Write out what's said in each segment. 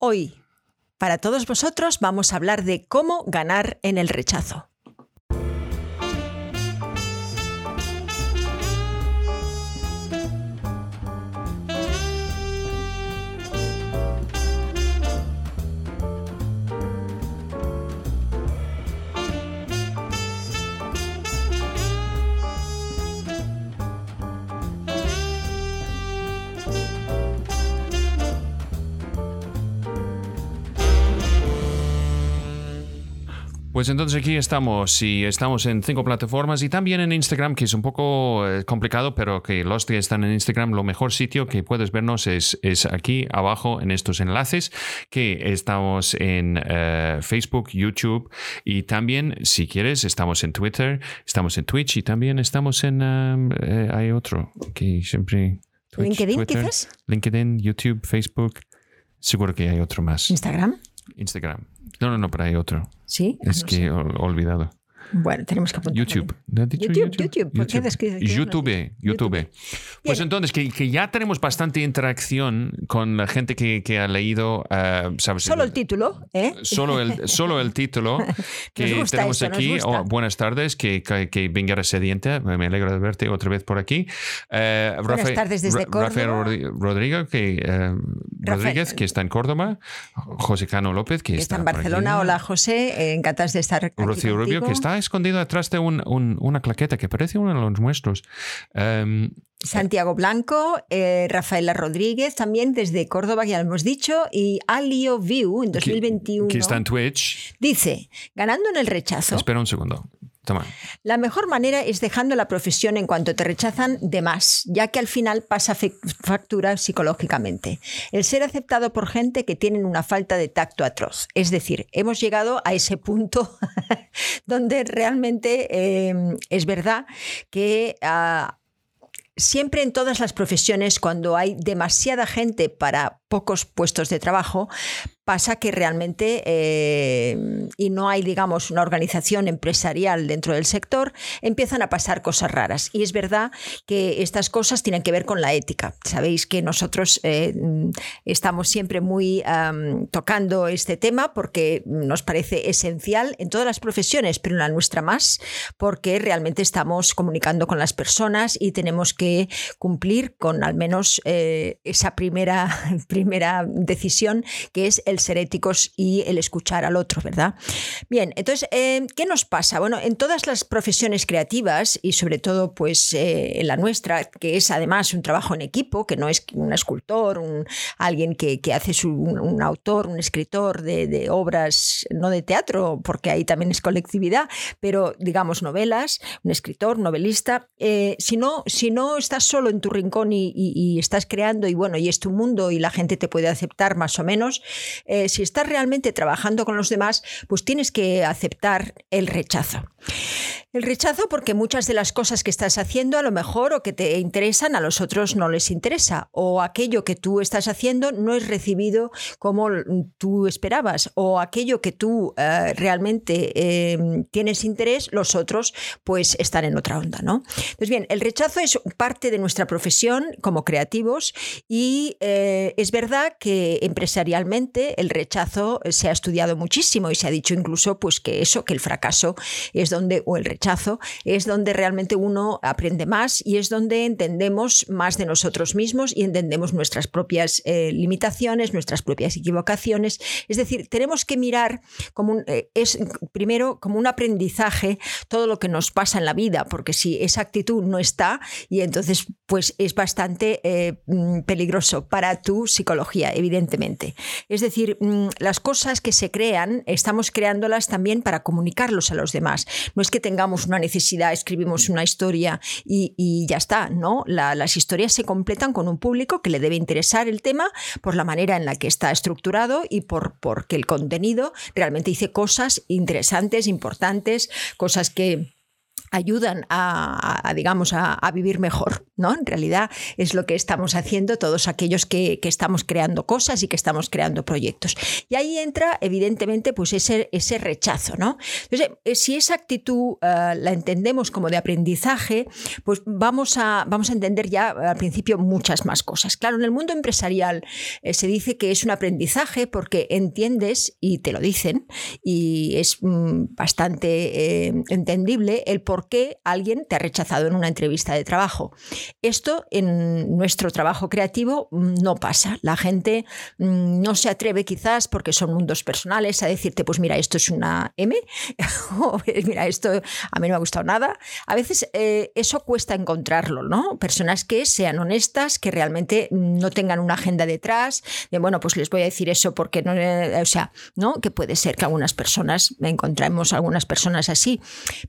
Hoy, para todos vosotros, vamos a hablar de cómo ganar en el rechazo. Pues entonces aquí estamos y estamos en cinco plataformas y también en Instagram, que es un poco eh, complicado, pero que los que están en Instagram, lo mejor sitio que puedes vernos es, es aquí abajo en estos enlaces, que estamos en eh, Facebook, YouTube y también, si quieres, estamos en Twitter, estamos en Twitch y también estamos en... eh, hay otro que siempre... Twitch, LinkedIn, Twitter, quizás. LinkedIn, YouTube, Facebook. Seguro que hay otro más. Instagram. Instagram. No, no, no, pero hay otro. Sí. Es no que he olvidado. Bueno, tenemos que apuntarlo. YouTube. ¿No has dicho YouTube, YouTube. ¿Por describes- qué YouTube, dicho? YouTube. Pues Bien. entonces, que, que ya tenemos bastante interacción con la gente que, que ha leído, eh, ¿sabes? Solo el título, ¿eh? Solo el, solo el título que gusta tenemos esto, nos aquí. gusta. Oh, buenas tardes, que, que, que venga sediente. Me alegro de verte otra vez por aquí. Eh, Buenas tardes desde Rafael Córdoba. Rodri- Rodrigo, que, eh, Rodríguez, que está en Córdoba. José Cano López, que está, está en por Barcelona. aquí. Hola, José. eh, encantados de estar aquí Rocío Rubio, que está escondido detrás de un- un- una claqueta que parece uno de los nuestros. Em, Santiago Blanco, eh, Rafaela Rodríguez, también desde Córdoba, ya lo hemos dicho, y Alio View en que- 2021 Que, está en Twitch. dice, ganando en el rechazo, Espera un segundo. La mejor manera es dejando la profesión en cuanto te rechazan de más, ya que al final pasa factura psicológicamente. El ser aceptado por gente que tienen una falta de tacto atroz. Es decir, hemos llegado a ese punto donde realmente eh, es verdad que... ah, Siempre en todas las profesiones, cuando hay demasiada gente para pocos puestos de trabajo, pasa que realmente, eh, y no hay, digamos, una organización empresarial dentro del sector, empiezan a pasar cosas raras. Y es verdad que estas cosas tienen que ver con la ética. Sabéis que nosotros eh, estamos siempre muy tocando este tema porque nos parece esencial en todas las profesiones, pero en la nuestra más, porque realmente estamos comunicando con las personas y tenemos que cumplir con al menos eh, esa primera, primera decisión que es el ser éticos y el escuchar al otro, ¿verdad? Bien, entonces, eh, ¿qué nos pasa? Bueno, en todas las profesiones creativas y sobre todo pues eh, en la nuestra, que es además un trabajo en equipo, que no es un escultor, un, alguien que, que hace un, autor, un escritor de, obras, no de teatro, porque ahí también es colectividad, pero digamos novelas, un escritor, novelista, eh, si, no, si no estás solo en tu rincón y- y estás creando y bueno, y es tu mundo y la gente te puede aceptar más o menos, eh, si estás realmente trabajando con los demás, pues tienes que aceptar el rechazo. El rechazo porque muchas de las cosas que estás haciendo a lo mejor o que te interesan a los otros no les interesa o aquello que tú estás haciendo no es recibido como tú esperabas o aquello que tú eh, realmente eh, tienes interés los otros pues están en otra onda, ¿no? Entonces bien, el rechazo es parte de nuestra profesión como creativos y eh, es verdad que empresarialmente el rechazo se ha estudiado muchísimo y se ha dicho incluso pues que eso, que el fracaso es donde, o el rechazo, es donde realmente uno aprende más y es donde entendemos más de nosotros mismos y entendemos nuestras propias eh, limitaciones, nuestras propias equivocaciones. Es decir, tenemos que mirar como un, eh, es primero como un aprendizaje todo lo que nos pasa en la vida, porque si esa actitud no está, y entonces pues es bastante eh, mm, peligroso para tu psicología, evidentemente. Es decir, mm, las cosas que se crean, estamos creándolas también para comunicarlos a los demás. No es que tengamos una necesidad, escribimos una historia y, ya está, ¿no? La- las historias se completan con un público que le debe interesar el tema por la manera en la que está estructurado y por porque el contenido realmente dice cosas interesantes, importantes, cosas que ayudan a, digamos, a, vivir mejor, ¿no? En realidad es lo que estamos haciendo todos aquellos que, estamos creando cosas y que estamos creando proyectos. Y ahí entra, evidentemente, pues ese, ese rechazo, ¿no? Entonces, eh, si esa actitud eh, la entendemos como de aprendizaje, pues vamos a, vamos a entender ya al principio muchas más cosas. Claro, en el mundo empresarial eh, se dice que es un aprendizaje porque entiendes, y te lo dicen, y es mm, bastante entendible el por por qué alguien te ha rechazado en una entrevista de trabajo. Esto en nuestro trabajo creativo mm, no pasa. La gente mm, no se atreve quizás porque son mundos personales a decirte, pues mira, esto es una M o mira, esto a mí no me ha gustado nada. A veces eh, eso cuesta encontrarlo, ¿no? Personas que sean honestas, que realmente no tengan una agenda detrás, de bueno, pues les voy a decir eso porque no, eh, o sea, ¿no? Que puede ser que algunas personas, encontremos algunas personas así,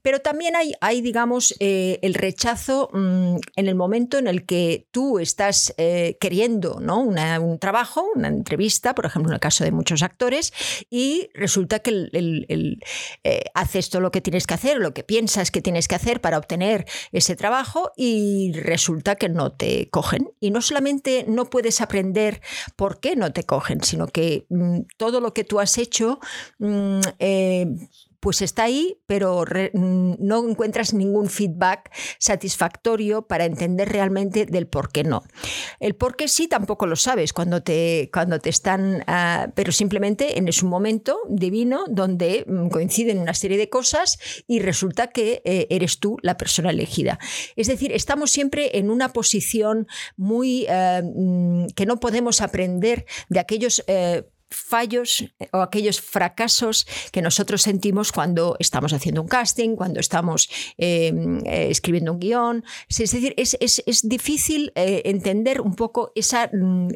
pero también hay hay, digamos, eh, el rechazo mm, en el momento en el que tú estás eh, queriendo ¿no? un trabajo, una entrevista, por ejemplo, en el caso de muchos actores, y resulta que el, eh, haces todo lo que tienes que hacer, lo que piensas que tienes que hacer para obtener ese trabajo, y resulta que no te cogen. Y no solamente no puedes aprender por qué no te cogen, sino que mm, todo lo que tú has hecho mm, pues está ahí, pero mm, no encuentras ningún feedback satisfactorio para entender realmente del por qué no. El por qué sí tampoco lo sabes cuando te, cuando te están, ah, pero simplemente en es un momento divino donde mm, coinciden una serie de cosas y resulta que eh, eres tú la persona elegida. Es decir, estamos siempre en una posición muy eh, mm, que no podemos aprender de aquellos eh, fallos eh, o aquellos fracasos que nosotros sentimos cuando estamos haciendo un casting, cuando estamos em, eh, escribiendo un guion. Es decir, es, difícil eh, entender un poco esa mm,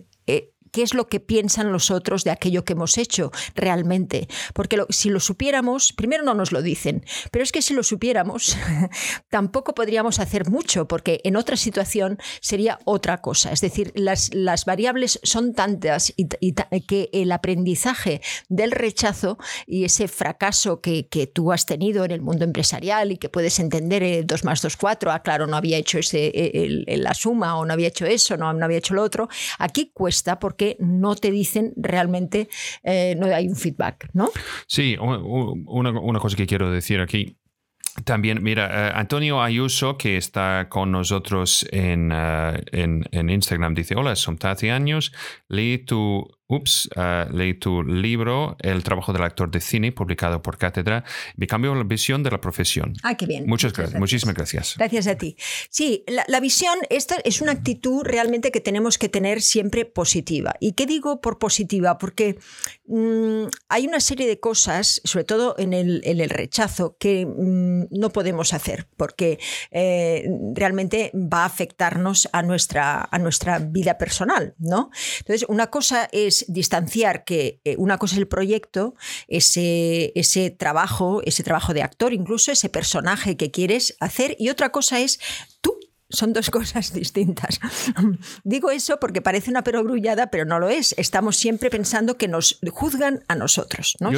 qué es lo que piensan los otros de aquello que hemos hecho realmente. Porque si lo supiéramos, primero no nos lo dicen, pero es que si lo supiéramos, tampoco podríamos hacer mucho, porque en otra situación sería otra cosa. Es decir, las, las variables son tantas y, que el aprendizaje del rechazo y ese fracaso que, que, tú has tenido en el mundo empresarial y que puedes entender eh, 2 más 2, 4, ah, claro, no había hecho ese, eh, la suma o no había hecho eso, no, no había hecho lo otro, aquí cuesta porque no te dicen realmente, eh, no hay un feedback, ¿no? Sí, una, cosa que quiero decir aquí. También, mira, eh, Antonio Ayuso, que está con nosotros en, eh, en, en, Instagram, dice, hola, son Tati años, leí tu Ups, uh, leí tu libro, El trabajo del actor de cine, publicado por Cátedra. Me cambió la visión de la profesión. Ah, qué bien. Muchas, gracias. Muchísimas gracias. Gracias a ti. Sí, la, visión, esta es una actitud realmente que tenemos que tener siempre positiva. ¿Y qué digo por positiva? Porque mm, hay una serie de cosas, sobre todo en el, en el rechazo, que mm, no podemos hacer, porque eh, realmente va a afectarnos a nuestra, a nuestra vida personal, ¿no? Entonces, una cosa es distanciar que eh, una cosa es el proyecto, ese, ese trabajo, ese trabajo de actor, incluso ese personaje que quieres hacer, y otra cosa es tú son dos cosas distintas. Digo eso porque parece una perogrullada, pero no lo es. Estamos siempre pensando que nos juzgan a nosotros. ¿no?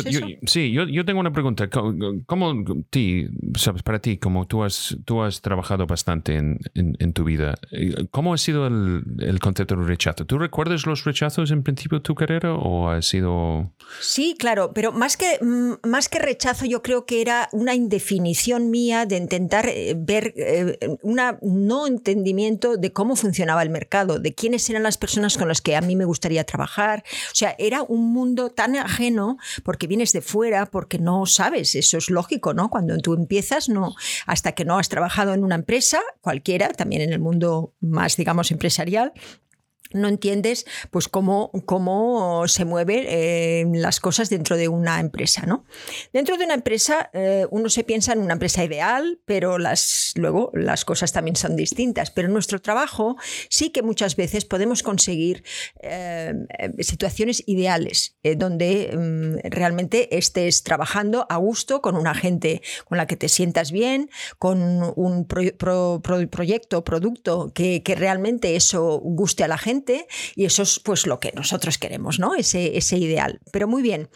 sí, yo, tengo una pregunta. ¿Cómo, ti, sabes, para ti, como tú has, tú has trabajado bastante en, en, tu vida, eh, ¿cómo ha sido el, el, concepto de rechazo? ¿Tú recuerdas los rechazos en principio de tu carrera o ha sido...? Sí, claro, pero más que, mm, más que rechazo yo creo que era una indefinición mía de intentar eh, ver eh, una no entendimiento de cómo funcionaba el mercado, de quiénes eran las personas con las que a mí me gustaría trabajar. O sea, era un mundo tan ajeno porque vienes de fuera, porque no sabes, eso es lógico, ¿no? Cuando tú empiezas, no, hasta que no has trabajado en una empresa, cualquiera, también en el mundo más, digamos, empresarial, no entiendes pues cómo, cómo se mueven eh, las cosas dentro de una empresa. ¿no? Dentro de una empresa eh, uno se piensa en una empresa ideal, pero las, luego las cosas también son distintas. Pero en nuestro trabajo sí que muchas veces podemos conseguir eh, situaciones ideales donde mm, realmente estés trabajando a gusto con una gente con la que te sientas bien, con un proyecto, producto que, que realmente eso guste a la gente y eso es pues lo que nosotros queremos, ¿no? Ese, ese ideal. Pero muy bien,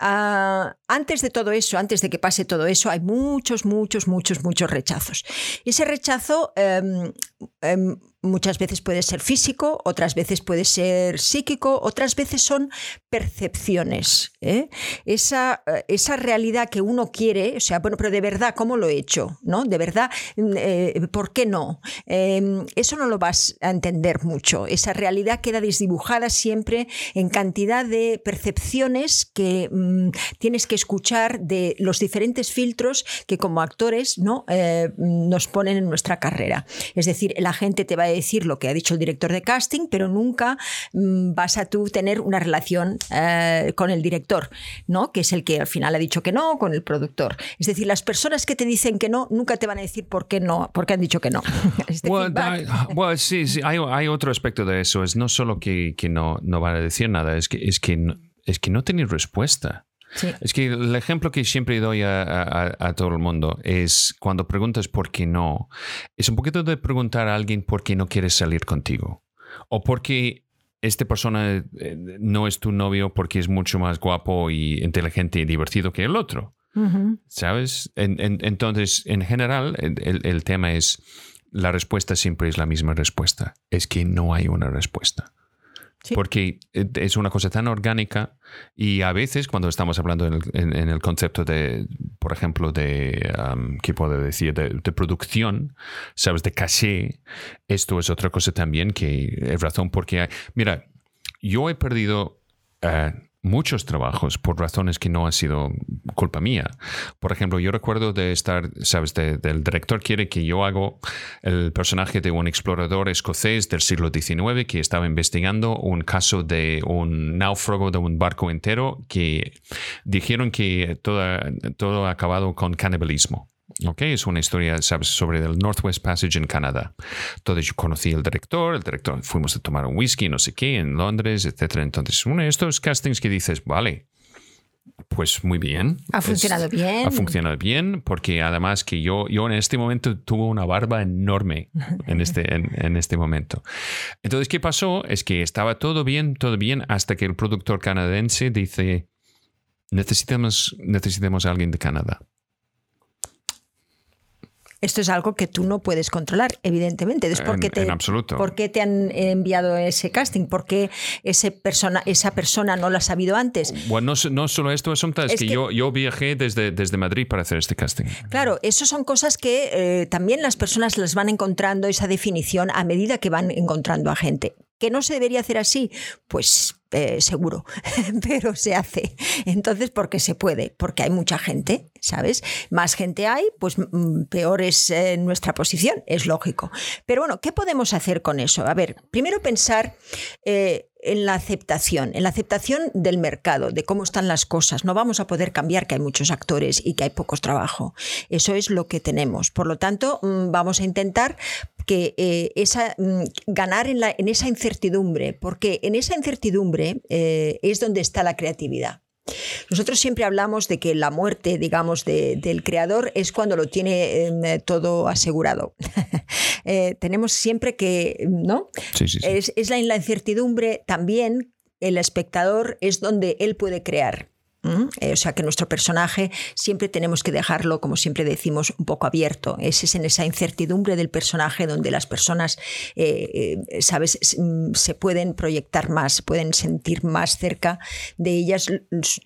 ah, antes de todo eso, antes de que pase todo eso, hay muchos, muchos, muchos, muchos rechazos. Y ese rechazo... Em, em, muchas veces puede ser físico, otras veces puede ser psíquico, otras veces son percepciones. ¿eh? Esa, eh, esa, realidad que uno quiere, o sea, bueno, pero de verdad, ¿cómo lo he hecho? ¿No? De verdad, mm, eh, ¿por qué no? Em, eso no lo vas a entender mucho. Esa realidad queda desdibujada siempre en cantidad de percepciones que mm, tienes que escuchar de los diferentes filtros que como actores ¿no? nos ponen en nuestra carrera. Es decir, la gente te va a decir lo que ha dicho el director de casting, pero nunca mm, vas a tú tener una relación eh, con el director, ¿no? Que es el que al final ha dicho que no, con el productor. Es decir, las personas que te dicen que no, nunca te van a decir por qué no, por qué han dicho que no. Este sí, sí hay, hay, otro aspecto de eso. Es no solo que, que no, no van a decir nada, es que, es que, no, es que no tienen respuesta. Es que el ejemplo que siempre doy a, todo el mundo es cuando preguntas por qué no, es un poquito de preguntar a alguien por qué no quiere salir contigo o por qué esta persona eh, no es tu novio porque es mucho más guapo y inteligente y divertido que el otro. ¿Sabes? entonces, en general, el tema es, la respuesta siempre es la misma respuesta, es que no hay una respuesta. Porque eh, es una cosa tan orgánica y a veces cuando estamos hablando en el, concepto de, por ejemplo, de, ¿qué puedo decir?, de, producción, sabes, de caché, esto es otra cosa también que es razón porque, mira, yo he perdido eh, muchos trabajos por razones que no ha sido culpa mía. Por ejemplo, yo recuerdo de estar, sabes, del director quiere que yo hago el personaje de un explorador escocés del siglo XIX que estaba investigando un caso de un náufrago de un barco entero que dijeron que todo, todo ha acabado con canibalismo. Okay, es una historia ¿sabes? sobre el Northwest Passage en Canadá. Entonces yo conocí al director, el director, fuimos a tomar un whisky, no sé qué, en Londres, etc. Entonces, uno de estos castings que dices, vale, pues muy bien. Ha funcionado bien. Ha funcionado bien, porque además que yo, yo en este momento tuve una barba enorme en este, en, este momento. Entonces, ¿qué pasó? Es que estaba todo bien, todo bien, hasta que el productor canadiense dice, necesitamos, necesitamos a alguien de Canadá. Esto es algo que tú no puedes controlar, evidentemente. Es porque te, ¿Por qué te han enviado ese casting? ¿Por qué ese persona, esa persona no lo ha sabido antes? Bueno, no, solo esto, es, es que, yo, yo viajé desde, desde Madrid para hacer este casting. Claro, eso son cosas que eh, también las personas las van encontrando, esa definición, a medida que van encontrando a gente. ¿Que no se debería hacer así? Pues eh, seguro, pero se hace. Entonces, porque se puede, porque hay mucha gente, ¿sabes? Más gente hay, pues mm, peor es eh, nuestra posición, es lógico. Pero bueno, ¿qué podemos hacer con eso? A ver, primero pensar eh, en la aceptación, en la aceptación del mercado, de cómo están las cosas. No vamos a poder cambiar que hay muchos actores y que hay pocos trabajo. Eso es lo que tenemos. Por lo tanto, mm, vamos a intentar que eh, esa, mm, ganar en, la, en, esa incertidumbre, porque en esa incertidumbre eh, es donde está la creatividad. Nosotros siempre hablamos de que la muerte, digamos, del creador es cuando lo tiene em, todo asegurado. Eh, tenemos siempre que, ¿no? Es, es la, la incertidumbre también, el espectador es donde él puede crear. Eh, o sea que nuestro personaje siempre tenemos que dejarlo, como siempre decimos, un poco abierto. Es en esa incertidumbre del personaje donde las personas, eh, eh, ¿sabes?, mm, se pueden proyectar más, pueden sentir más cerca de ellas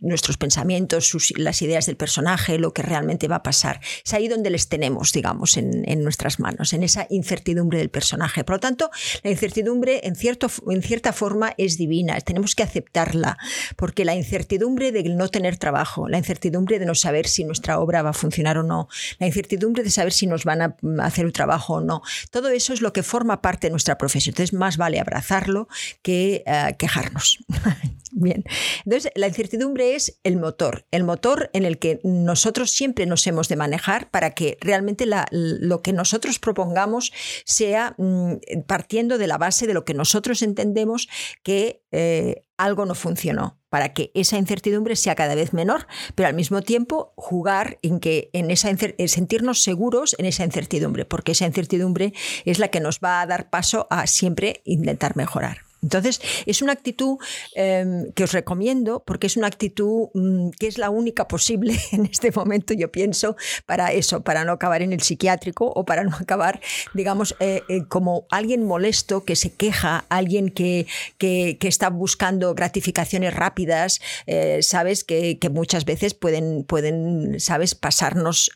nuestros pensamientos, las ideas del personaje, lo que realmente va a pasar. Es ahí donde les tenemos, digamos, en, nuestras manos, en esa incertidumbre del personaje. Por lo tanto, la incertidumbre en, cierto, en cierta forma es divina, tenemos que aceptarla, porque la incertidumbre de no tener trabajo, la incertidumbre de no saber si nuestra obra va a funcionar o no, la incertidumbre de saber si nos van a mm, hacer un trabajo o no. Todo eso es lo que forma parte de nuestra profesión. Entonces, más vale abrazarlo que eh, quejarnos. Bien. Entonces, la incertidumbre es el motor, el motor en el que nosotros siempre nos hemos de manejar para que realmente lo que nosotros propongamos sea mm, partiendo de la base de lo que nosotros entendemos que eh, algo no funcionó, para que esa incertidumbre sea cada vez menor, pero al mismo tiempo jugar en que en esa sentirnos seguros en esa incertidumbre, porque esa incertidumbre es la que nos va a dar paso a siempre intentar mejorar. Entonces, es una actitud em, que os recomiendo porque es una actitud mm, que es la única posible en este momento, yo pienso, para eso, para no acabar en el psiquiátrico o para no acabar, digamos, eh, eh, como alguien molesto que se queja, alguien que, que, está buscando gratificaciones rápidas, eh, sabes, que, muchas veces pueden, pueden sabes, pasarnos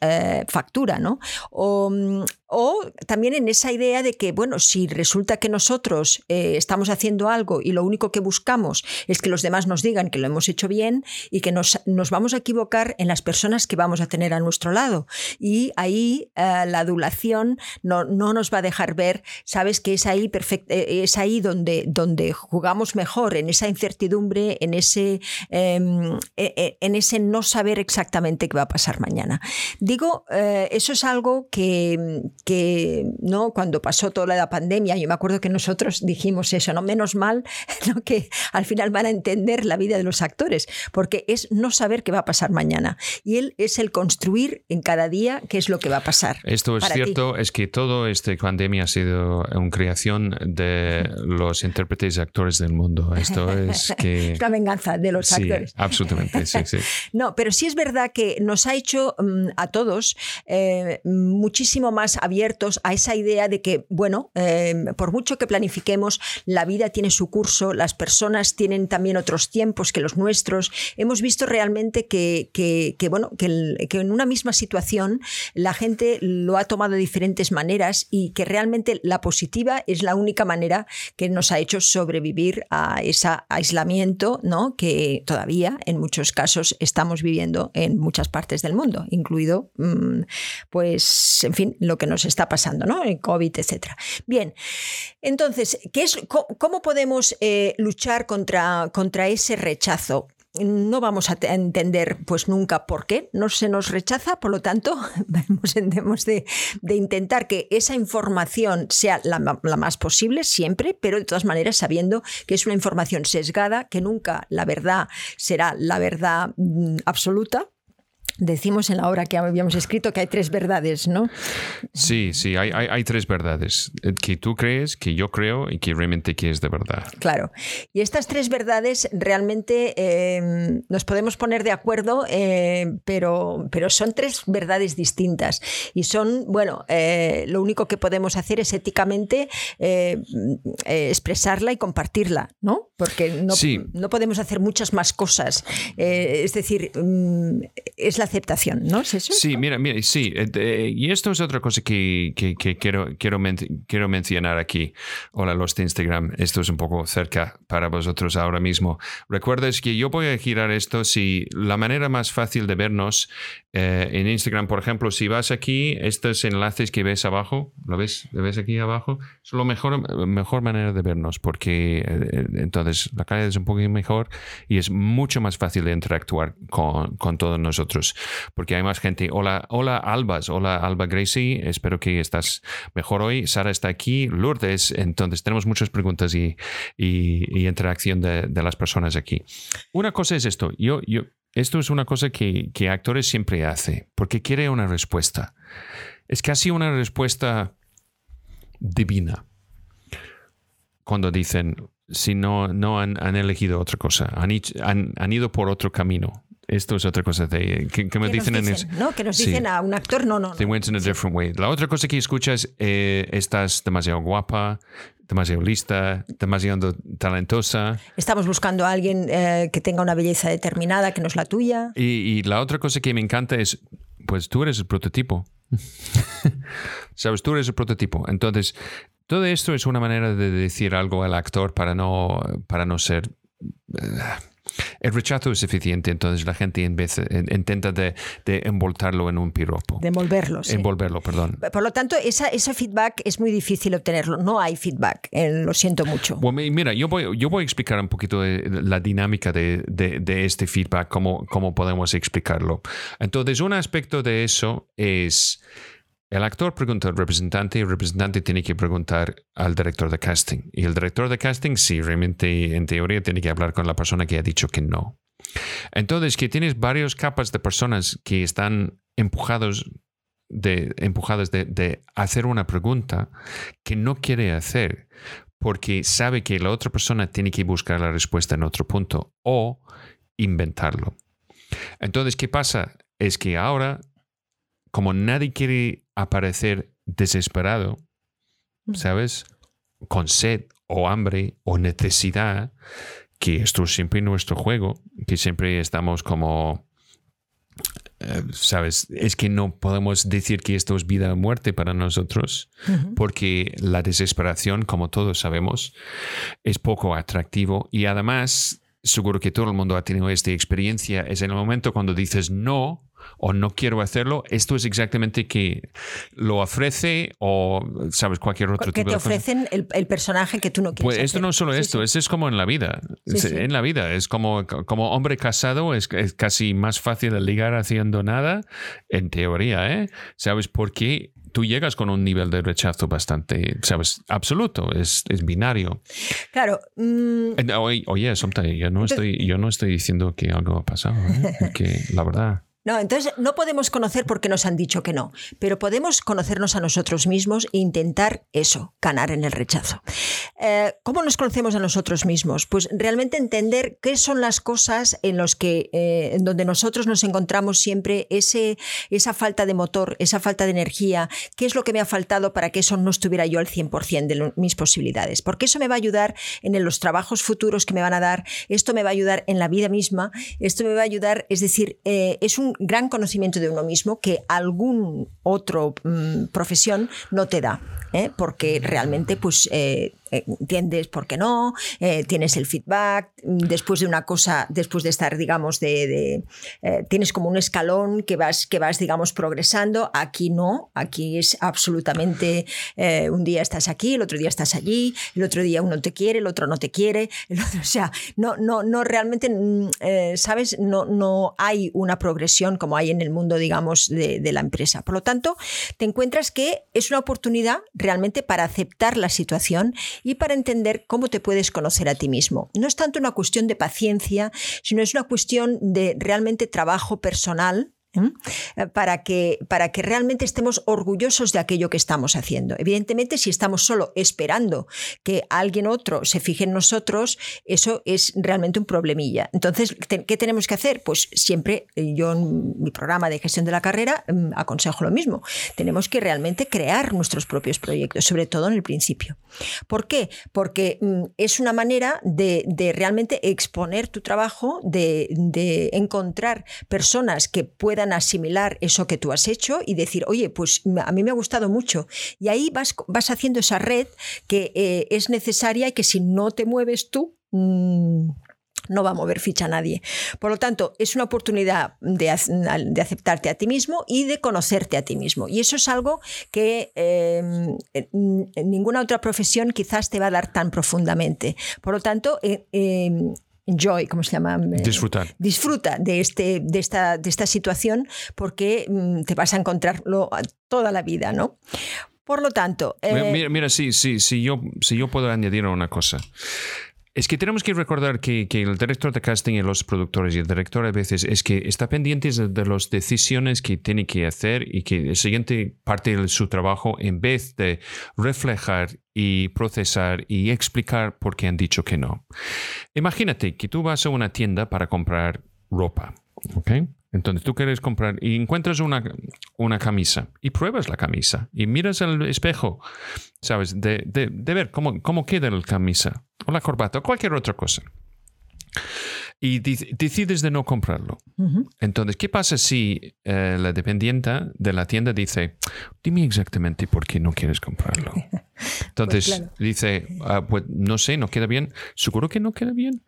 factura, ¿no? O, mm, o también en esa idea de que, bueno, si resulta que nosotros estamos haciendo algo y lo único que buscamos es que los demás nos digan que lo hemos hecho bien y que nos, nos vamos a equivocar en las personas que vamos a tener a nuestro lado. Y ahí eh, la adulación no, no, nos va a dejar ver, sabes que es ahí, eh, es ahí donde, donde jugamos mejor, en esa incertidumbre, en ese, em, e, e, en ese no saber exactamente qué va a pasar mañana. Digo, eso es algo que que no cuando pasó toda la pandemia, yo me acuerdo que nosotros dijimos eso, no menos mal que al final van a entender la vida de los actores, porque es no saber qué va a pasar mañana. Y él es el construir en cada día qué es lo que va a pasar. Esto es cierto, es que todo esta pandemia ha sido una creación de los intérpretes y actores del mundo. Esto es que... la venganza de los sí, actores. Absolutamente, sí, sí. no, pero sí es verdad que nos ha hecho mm, a todos eh, muchísimo más abiertos a esa idea de que, bueno, em, por mucho que planifiquemos, la vida tiene su curso, las personas tienen también otros tiempos que los nuestros. Hemos visto realmente que, que, bueno, que, que, en una misma situación la gente lo ha tomado de diferentes maneras y que realmente la positiva es la única manera que nos ha hecho sobrevivir a ese aislamiento ¿no? que todavía en muchos casos estamos viviendo en muchas partes del mundo, incluido, mm, pues, en fin, lo que nos está pasando, ¿no? El COVID, etcétera. Bien, entonces, ¿qué es, ¿cómo podemos eh, luchar contra, contra ese rechazo? no vamos a entender pues nunca por qué no se nos rechaza, por lo tanto, debemos de, intentar que esa información sea la, más posible siempre, pero de todas maneras sabiendo que es una información sesgada, que nunca la verdad será la verdad mm, absoluta, Decimos en la obra que habíamos escrito que hay tres verdades, ¿no? Sí, sí, hay, hay, tres verdades. Eh, que tú crees, que yo creo y que realmente que es de verdad. Claro. Y estas tres verdades realmente em, nos podemos poner de acuerdo, eh, pero, pero son tres verdades distintas. Y son, bueno, eh, lo único que podemos hacer es éticamente expresarla y compartirla, ¿no? Porque no, no podemos hacer muchas más cosas. es decir, mm, es la aceptación, ¿no? Sí, mira, mira, sí. Eh, y esto es otra cosa que, quiero, quiero, quiero mencionar aquí. Hola, los de Instagram. Esto es un poco cerca para vosotros ahora mismo. Recuerdes que yo voy a girar esto si la manera más fácil de vernos eh, en Instagram, por ejemplo, si vas aquí, estos enlaces que ves abajo, ¿lo ves? ¿Lo ves aquí abajo? Es la mejor, mejor manera de vernos porque eh, entonces la calidad es un poco mejor y es mucho más fácil de interactuar con, con todos nosotros porque hay más gente. Hola, hola Albas, hola Alba Gracie, espero que estás mejor hoy. Sara está aquí, Lourdes, entonces tenemos muchas preguntas y, interacción de, las personas aquí. Una cosa es esto, yo, esto es una cosa que, actores siempre hace, porque quiere una respuesta. Es casi una respuesta divina. Cuando dicen, si no, no han, elegido otra cosa, han, han, ido por otro camino. Esto es otra cosa de, que, me dicen, en eso. ¿no? Que nos dicen a un actor, no, no. They went in a different way. La otra cosa que escuchas, eh, estás demasiado guapa, demasiado lista, demasiado talentosa. Estamos buscando a alguien eh, que tenga una belleza determinada, que no es la tuya. Y, la otra cosa que me encanta es, pues tú eres el prototipo. Sabes, tú eres el prototipo. Entonces, todo esto es una manera de decir algo al actor para no, para no ser... Eh, el rechazo es eficiente, entonces la gente en vez, intenta de, envoltarlo en un piropo. De envolverlo, sí. Envolverlo, perdón. Por lo tanto, esa, ese feedback es muy difícil obtenerlo. No hay feedback, eh, lo siento mucho. mira, yo voy, yo voy a explicar un poquito la dinámica de, de, este feedback, cómo, cómo podemos explicarlo. Entonces, un aspecto de eso es el actor pregunta al representante y el representante tiene que preguntar al director de casting. Y el director de casting, sí, realmente en teoría tiene que hablar con la persona que ha dicho que no. Entonces, que tienes varias capas de personas que están empujados de, empujadas de, de hacer una pregunta que no quiere hacer porque sabe que la otra persona tiene que buscar la respuesta en otro punto o inventarlo. Entonces, ¿qué pasa? Es que ahora, como nadie quiere aparecer desesperado. ¿sabes? Con sed o hambre o necesidad, que esto es siempre nuestro juego, que siempre estamos como eh, sabes, es que no podemos decir que esto es vida o muerte para nosotros, porque la desesperación, como todos sabemos, es poco atractivo y además, seguro que todo el mundo ha tenido esta experiencia, es en el momento cuando dices no, o no quiero hacerlo, esto es exactamente que lo ofrece o, ¿sabes? Cualquier otro tipo te ofrecen el, personaje que tú no quieres. Pues esto no es solo esto, es como en la vida. en la vida, es como, como hombre casado, es, casi más fácil de ligar haciendo nada, en teoría, ¿eh? ¿Sabes por qué? Tú llegas con un nivel de rechazo bastante, ¿sabes? Absoluto, es, es binario. Claro. Mm, oye, oye yo no, estoy, yo no estoy diciendo que algo ha pasado, ¿eh? que la verdad. No, entonces no podemos conocer porque nos han dicho que no, pero podemos conocernos a nosotros mismos e intentar eso, ganar en el rechazo. Eh, ¿Cómo nos conocemos a nosotros mismos? Pues realmente entender qué son las cosas en los que, eh, en donde nosotros nos encontramos siempre ese, esa falta de motor, esa falta de energía, qué es lo que me ha faltado para que eso no estuviera yo al 100% de mis posibilidades, porque eso me va a ayudar en los trabajos futuros que me van a dar, esto me va a ayudar en la vida misma, esto me va a ayudar, es decir, eh, es un gran conocimiento de uno mismo que algún otro mm, profesión no te da. ¿eh? porque realmente pues eh, eh, entiendes por qué no, tienes el feedback, después de una cosa, después de estar, digamos, de, tienes como un escalón que vas, que vas, digamos, progresando, aquí no, aquí es absolutamente, un día estás aquí, el otro día estás allí, el otro día uno te quiere, el otro no te quiere, o sea, no, no, no realmente, mm, ¿sabes? No, no hay una progresión como hay en el mundo, digamos, de la empresa. Por lo tanto, te encuentras que es una oportunidad realmente para aceptar la situación y para entender cómo te puedes conocer a ti mismo. No es tanto una cuestión de paciencia, sino es una cuestión de realmente trabajo personal eh, para que, para que realmente estemos orgullosos de aquello que estamos haciendo. Evidentemente, si estamos solo esperando que alguien otro se fije en nosotros, eso es realmente un problemilla. Entonces, ¿qué tenemos que hacer? Pues siempre eh, yo en mi programa de gestión de la carrera mm, aconsejo lo mismo. Tenemos que realmente crear nuestros propios proyectos, sobre todo en el principio. ¿Por qué? Porque mm, es una manera de, realmente exponer tu trabajo, de, de encontrar personas que puedan asimilar eso que tú has hecho y decir, oye, pues a mí me ha gustado mucho. Y ahí vas, vas haciendo esa red que eh, es necesaria y que si no te mueves tú... Mm, no va a mover ficha a nadie. Por lo tanto, es una oportunidad de, aceptarte a ti mismo y de conocerte a ti mismo. Y eso es algo que em, ninguna otra profesión quizás te va a dar tan profundamente. Por lo tanto, eh, em, enjoy, ¿cómo se llama? Eh, Disfrutar. Disfruta de, este, de, esta, de esta situación porque mm, te vas a encontrarlo toda la vida, ¿no? Por lo tanto... mira, mira, sí, sí, sí, yo, si yo puedo añadir una cosa. Es que tenemos que recordar que, el director de casting y los productores y el director a veces es que está pendiente de, las decisiones que tiene que hacer y que la siguiente parte de su trabajo, en vez de reflejar y procesar y explicar por qué han dicho que no. Imagínate que tú vas a una tienda para comprar ropa, ¿ok? Entonces tú quieres comprar y encuentras una, una camisa y pruebas la camisa y miras al espejo, ¿sabes? De, de, ver cómo, cómo queda la camisa o la corbata o cualquier otra cosa. Y decides de no comprarlo. Entonces, ¿qué pasa si eh, la dependiente de la tienda dice, dime exactamente por qué no quieres comprarlo? Entonces pues dice, ah, pues no sé, no queda bien. ¿Seguro que no queda bien?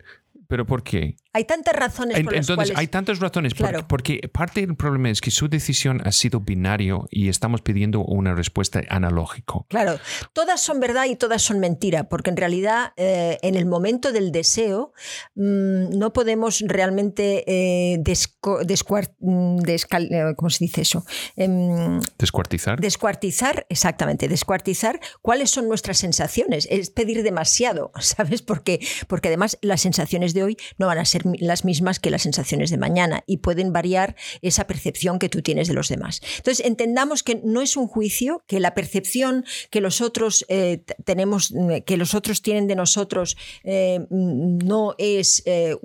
¿Pero por qué? Hay tantas razones por Entonces, las cuales... hay tantas razones. Porque, parte del problema es que su decisión ha sido binario y estamos pidiendo una respuesta analógico. Claro, todas son verdad y todas son mentira, porque en realidad eh, en el momento del deseo mm, no podemos realmente eh, mm, eh, ¿cómo se dice eso? Em, descuartizar. Descuartizar, exactamente, descuartizar cuáles son nuestras sensaciones. Es pedir demasiado, ¿sabes? Porque, porque además las sensaciones de hoy no van a ser las mismas que las sensaciones de mañana y pueden variar esa percepción que tú tienes de los demás. Entonces, entendamos que no es un juicio, que la percepción que los otros eh, tenemos, que los otros tienen de nosotros eh, no es eh,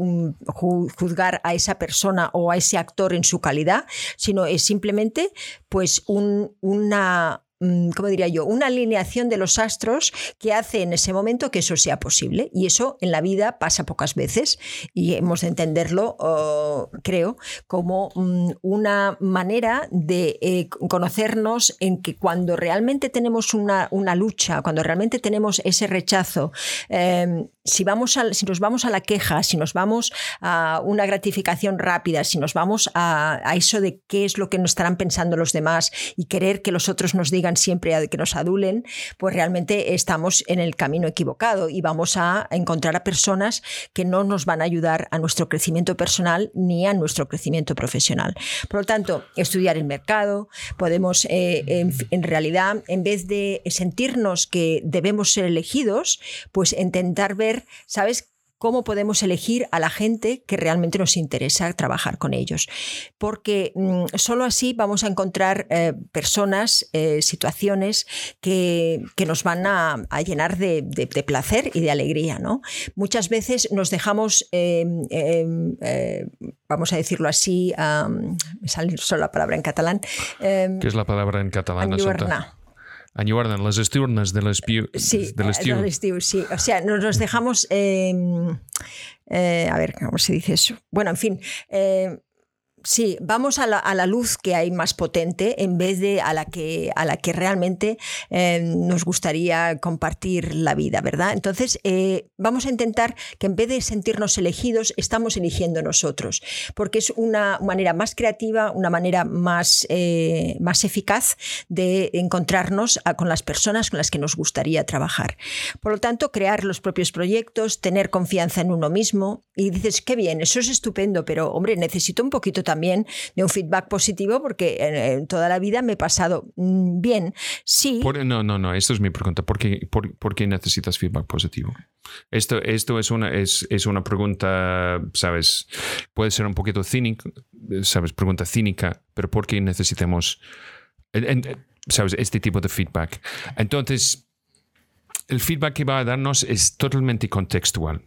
juzgar a esa persona o a ese actor en su calidad, sino es simplemente pues una ¿cómo diría yo? Una alineación de los astros que hace en ese momento que eso sea posible. Y eso en la vida pasa pocas veces y hemos de entenderlo, oh, creo, como mm, una manera de eh, conocernos en que cuando realmente tenemos una, una, lucha, cuando realmente tenemos ese rechazo, em, si, vamos si nos vamos a la queja, si nos vamos a una gratificación rápida, si nos vamos a, a eso de qué es lo que nos estarán pensando los demás y querer que los otros nos digan siempre a que nos adulen, pues realmente estamos en el camino equivocado y vamos a encontrar a personas que no nos van a ayudar a nuestro crecimiento personal ni a nuestro crecimiento profesional. Por lo tanto, estudiar el mercado, podemos eh, en, en realidad, en vez de sentirnos que debemos ser elegidos, pues intentar ver, ¿sabes? Cómo podemos elegir a la gente que realmente nos interesa trabajar con ellos. Porque mm, solo así vamos a encontrar eh, personas, eh, situaciones que, nos van a, llenar de, placer y de alegría. ¿no? Muchas veces nos dejamos, em, em, eh, vamos a decirlo así, me sale solo la palabra en catalán. Em, ¿Qué es la palabra en catalán? Añuardan las esturnas del estiu. Sí, del estiu. sí. O sea, nos, dejamos. Eh, eh, a ver, ¿cómo se dice eso? Bueno, en fin. Sí, vamos a la, luz que hay más potente en vez de a la que, a la que realmente eh, nos gustaría compartir la vida, ¿verdad? Entonces, eh, vamos a intentar que en vez de sentirnos elegidos, estamos eligiendo nosotros, porque es una manera más creativa, una manera más, eh, más eficaz de encontrarnos con las personas con las que nos gustaría trabajar. Por lo tanto, crear los propios proyectos, tener confianza en uno mismo y dices, qué bien, eso es estupendo, pero hombre, necesito un poquito también de un feedback positivo porque en, toda la vida me he pasado mm, bien. Sí. no, no, no, esto es mi pregunta. ¿Por qué, por, qué necesitas feedback positivo? Esto, esto es, una, es, es una pregunta, ¿sabes? Puede ser un poquito cínica, ¿sabes? Pregunta cínica, pero ¿por qué necesitamos, ¿sabes? Este tipo de feedback. Entonces, el feedback que va a darnos es totalmente contextual.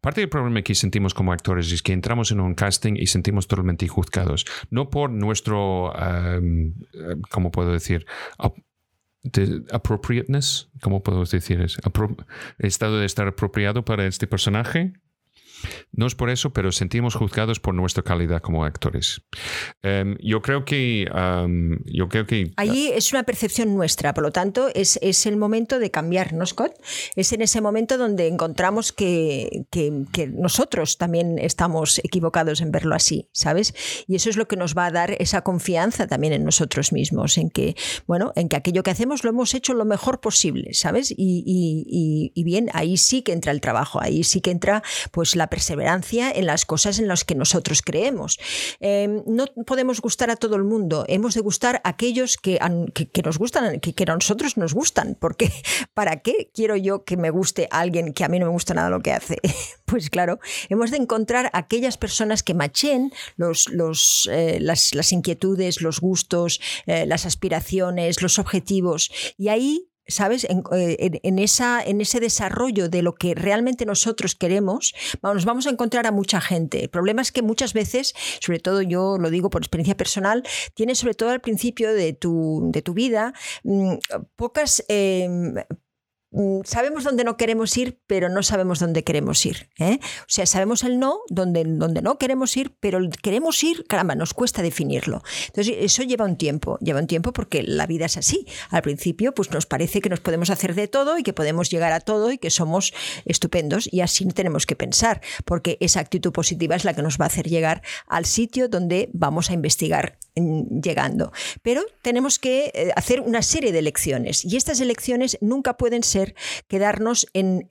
Parte del problema que sentimos como actores es que entramos en un casting y sentimos totalmente juzgados, no por nuestro, um, ¿cómo puedo decir? appropriateness, ¿cómo puedo decir estado de estar apropiado para este personaje, no es por eso, pero sentimos juzgados por nuestra calidad como actores. Em, yo creo que... yo creo que Allí es una percepción nuestra, por lo tanto, es, es el momento de cambiar, ¿no, Scott? Es en ese momento donde encontramos que, que, que, nosotros también estamos equivocados en verlo así, ¿sabes? Y eso es lo que nos va a dar esa confianza también en nosotros mismos, en que, bueno, en que aquello que hacemos lo hemos hecho lo mejor posible, ¿sabes? Y, y, y bien, ahí sí que entra el trabajo, ahí sí que entra pues la perseverancia en las cosas en las que nosotros creemos. Em, no podemos gustar a todo el mundo, hemos de gustar a aquellos que, que, nos gustan, que, a nosotros nos gustan, porque ¿para qué quiero yo que me guste alguien que a mí no me gusta nada lo que hace? Pues claro, hemos de encontrar aquellas personas que machen los, los, eh, las, inquietudes, los gustos, eh, las aspiraciones, los objetivos, y ahí ¿sabes? Eh, en, esa, en ese desarrollo de lo que realmente nosotros queremos, nos vamos a encontrar a mucha gente. El problema es que muchas veces, sobre todo yo lo digo por experiencia personal, tienes sobre todo al principio de tu, de tu vida mm, pocas em, sabemos dónde no queremos ir, pero no sabemos dónde queremos ir. ¿eh? O sea, sabemos el no, donde, donde no queremos ir, pero queremos ir, caramba, nos cuesta definirlo. Entonces, eso lleva un tiempo, lleva un tiempo porque la vida es así. Al principio, pues nos parece que nos podemos hacer de todo y que podemos llegar a todo y que somos estupendos y así tenemos que pensar, porque esa actitud positiva es la que nos va a hacer llegar al sitio donde vamos a investigar llegando. Pero tenemos que eh, hacer una serie de elecciones y estas elecciones nunca pueden ser quedarnos en,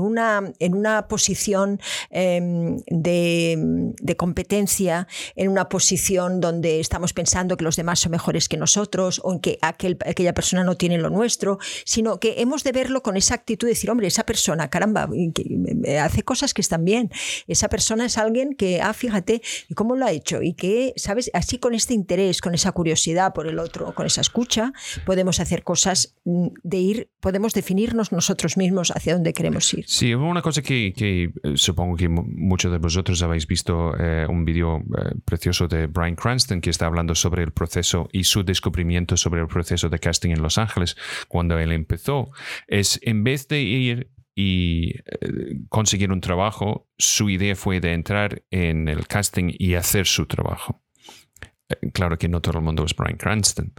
una, en una, posición em, de, competencia, en una posición donde estamos pensando que los demás son mejores que nosotros o en que aquel, aquella persona no tiene lo nuestro, sino que hemos de verlo con esa actitud de decir, hombre, esa persona, caramba, hace cosas que están bien, esa persona es alguien que, ah, fíjate, ¿y cómo lo ha hecho? Y que, ¿sabes? Así con este interés, con esa curiosidad por el otro, con esa escucha, podemos hacer cosas mm, de ir, podemos definirnos nosotros mismos hacia dónde queremos ir. Sí, una cosa que, que eh, supongo que muchos de vosotros habéis visto eh, un vídeo eh, precioso de Brian Cranston que está hablando sobre el proceso y su descubrimiento sobre el proceso de casting en Los Ángeles cuando él empezó, es en vez de ir y conseguir un trabajo, su idea fue de entrar en el casting y hacer su trabajo. Claro que no todo el mundo es Brian Cranston,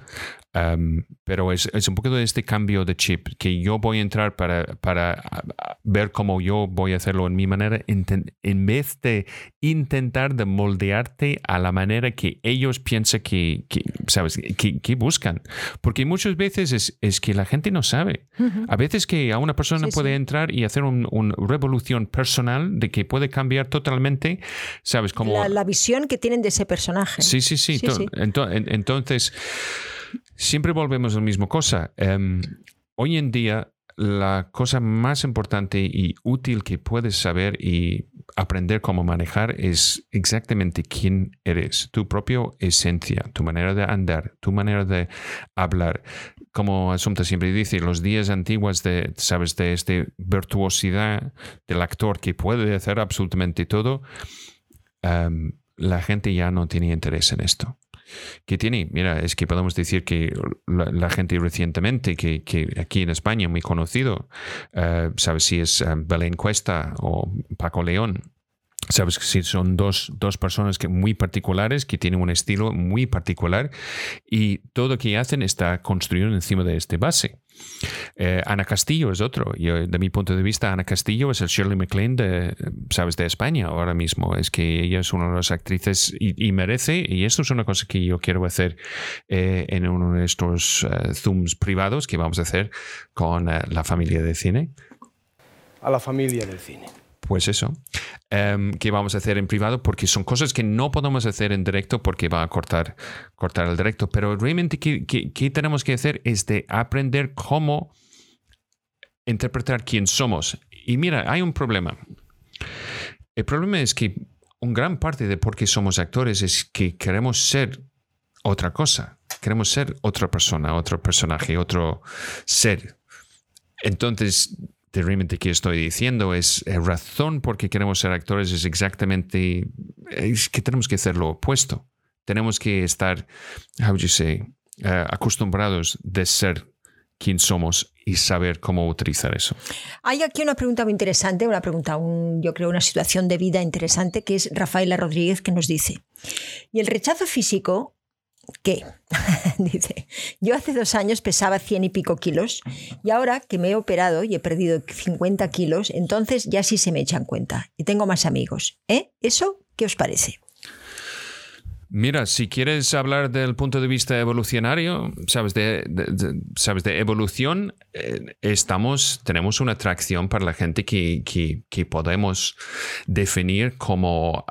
pero es, es, un poco de este cambio de chip, que yo voy a entrar para, para ver cómo yo voy a hacerlo en mi manera, en vez de intentar de moldearte a la manera que ellos piensan que, ¿sabes? Que, buscan. Porque muchas veces es, es, que la gente no sabe. A veces que a una persona puede entrar y hacer una revolución personal de que puede cambiar totalmente, ¿sabes? Como... La, la visión que tienen de ese personaje. Sí, sí, sí. Entonces siempre volvemos a la misma cosa. Em, hoy en día, la cosa más importante y útil que puedes saber y aprender cómo manejar es exactamente quién eres, tu propia esencia, tu manera de andar, tu manera de hablar. Como Asunta siempre dice, los días antiguos de, sabes, de esta virtuosidad del actor que puede hacer absolutamente todo, em, la gente ya no tiene interés en esto que tiene, mira, es que podemos decir que la, gente recientemente, que, que, aquí en España muy conocido, uh, ¿sabes si es uh, Belén Cuesta o Paco León? Sabes que son dos, dos, personas que muy particulares, que tienen un estilo muy particular y todo lo que hacen está construido encima de este base. Eh, Ana Castillo es otro. Yo, de mi punto de vista, Ana Castillo es el Shirley MacLaine de, ¿sabes? de España ahora mismo. Es que ella es una de las actrices y, merece, y esto es una cosa que yo quiero hacer eh, en uno de estos Zooms privados que vamos a hacer con la familia de cine. A la familia del cine pues eso, em, que vamos a hacer en privado porque son cosas que no podemos hacer en directo porque va a cortar, cortar el directo. Pero realmente ¿qué, qué, tenemos que hacer es de aprender cómo interpretar quién somos. Y mira, hay un problema. El problema es que un gran parte de por qué somos actores es que queremos ser otra cosa. Queremos ser otra persona, otro personaje, otro ser. Entonces, realmente que estoy diciendo es eh, razón porque queremos ser actores es exactamente es que tenemos que hacer lo opuesto. Tenemos que estar, how you say, eh, acostumbrados de ser quien somos y saber cómo utilizar eso. Hay aquí una pregunta muy interesante, una pregunta, yo creo, una situación de vida interesante, que es Rafaela Rodríguez que nos dice, ¿y el rechazo físico ¿Qué? Dice, yo hace dos años pesaba 100 y pico kilos y ahora que me he operado y he perdido 50 kilos, entonces ya sí se me echan cuenta y tengo más amigos. ¿Eh? ¿Eso qué os parece? Mira, si quieres hablar del punto de vista evolucionario, sabes, de, sabes, de evolución, eh, estamos, tenemos una atracción para la gente que, que, podemos definir como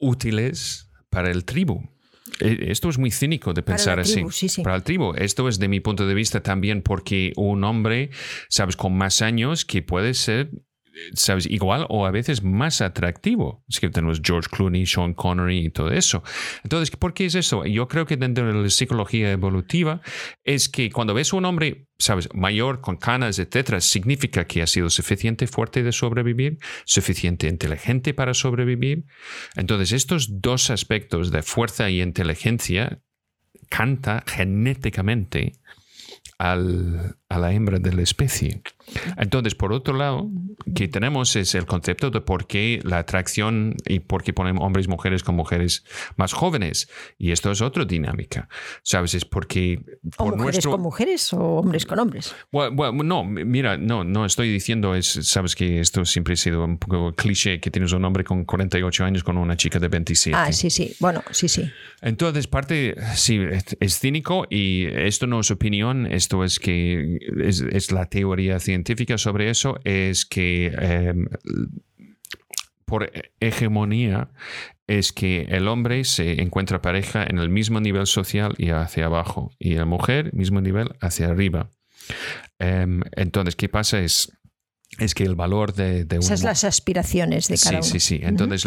útiles para el tribu. Eh, esto es muy cínico de pensar así. Para el tribu. Esto es de mi punto de vista también porque un hombre, sabes, con más años que puede ser ¿sabes? Igual o a veces más atractivo. Es que tenemos George Clooney, Sean Connery y todo eso. Entonces, ¿por qué es eso? Yo creo que dentro de la psicología evolutiva es que cuando ves a un hombre, ¿sabes? Mayor, con canas, etcétera, significa que ha sido suficiente fuerte de sobrevivir, suficiente inteligente para sobrevivir. Entonces, estos dos aspectos de fuerza y inteligencia canta genéticamente al, a la hembra de la especie. Entonces, por otro lado, que tenemos es el concepto de por qué la atracción y por qué ponemos hombres y mujeres con mujeres más jóvenes. Y esto es otra dinámica. ¿Sabes? Es porque... Por mujeres con mujeres o hombres con hombres. Bueno, no, mira, no, no estoy diciendo, es, sabes que esto siempre ha sido un poco cliché, que tienes un hombre con 48 años con una chica de 27. Ah, sí, sí. Bueno, sí, sí. Entonces, parte, sí, es, cínico y esto no es opinión, esto es que es, la teoría científica científica sobre eso es que em, por hegemonía es que el hombre se encuentra pareja en el mismo nivel social y hacia abajo y la mujer mismo nivel hacia arriba. Em, entonces, ¿qué pasa? Es es que el valor de, de Esas las aspiraciones de cada sí, uno. Sí, sí, Entonces,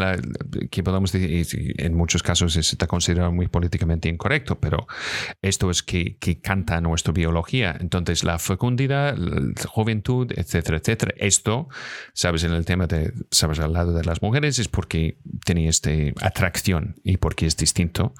que podemos decir, en muchos casos está considerado muy políticamente incorrecto, pero esto es que, que canta nuestra biología. Entonces, la fecundidad, la juventud, etcétera, etcétera. Esto, sabes, en el tema de, sabes, al lado de las mujeres es porque tiene esta atracción y porque es distinto,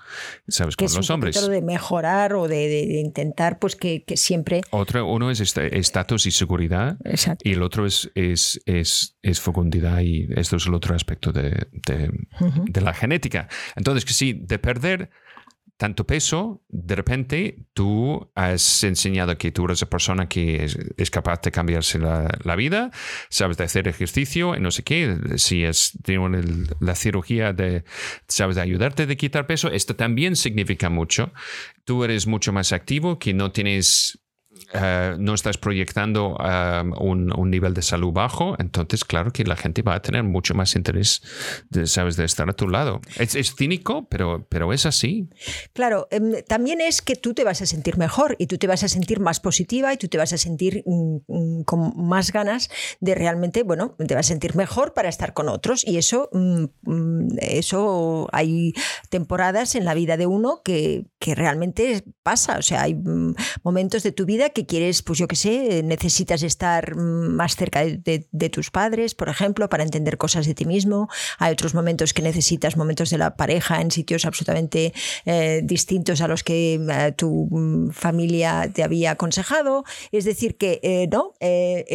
sabes, con los hombres. de mejorar o de, intentar, pues que, que, siempre. Otro, uno es estatus y seguridad. Exacto. Y el otro es es, es, es, fecundidad y esto es el otro aspecto de, de, la genética. Entonces, que sí, de perder tanto peso, de repente tú has enseñado que tú eres una persona que es, capaz de cambiarse la, la, vida, sabes de hacer ejercicio, no sé qué, si es la cirugía de, sabes de ayudarte de quitar peso, esto también significa mucho. Tú eres mucho más activo, que no tienes eh, no estás proyectando eh, un, nivel de salud bajo, entonces claro que la gente va a tener mucho más interés, de, sabes, de estar a tu lado. Es, cínico, pero, pero es así. Claro, em, también es que tú te vas a sentir mejor y tú te vas a sentir más positiva y tú te vas a sentir mm, mm, con más ganas de realmente, bueno, te vas a sentir mejor para estar con otros y eso, mm, eso hay temporadas en la vida de uno que, que realmente pasa, o sea, hay momentos de tu vida que quieres, pues yo qué sé, necesitas estar más cerca de, tus padres, por ejemplo, para entender cosas de ti mismo. Hay otros momentos que necesitas, momentos de la pareja en sitios absolutamente eh, distintos a los que eh, tu familia te había aconsejado. Es decir, que eh, no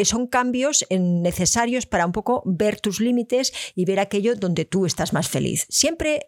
son cambios necesarios para un poco ver tus límites y ver aquello donde tú estás más feliz. Siempre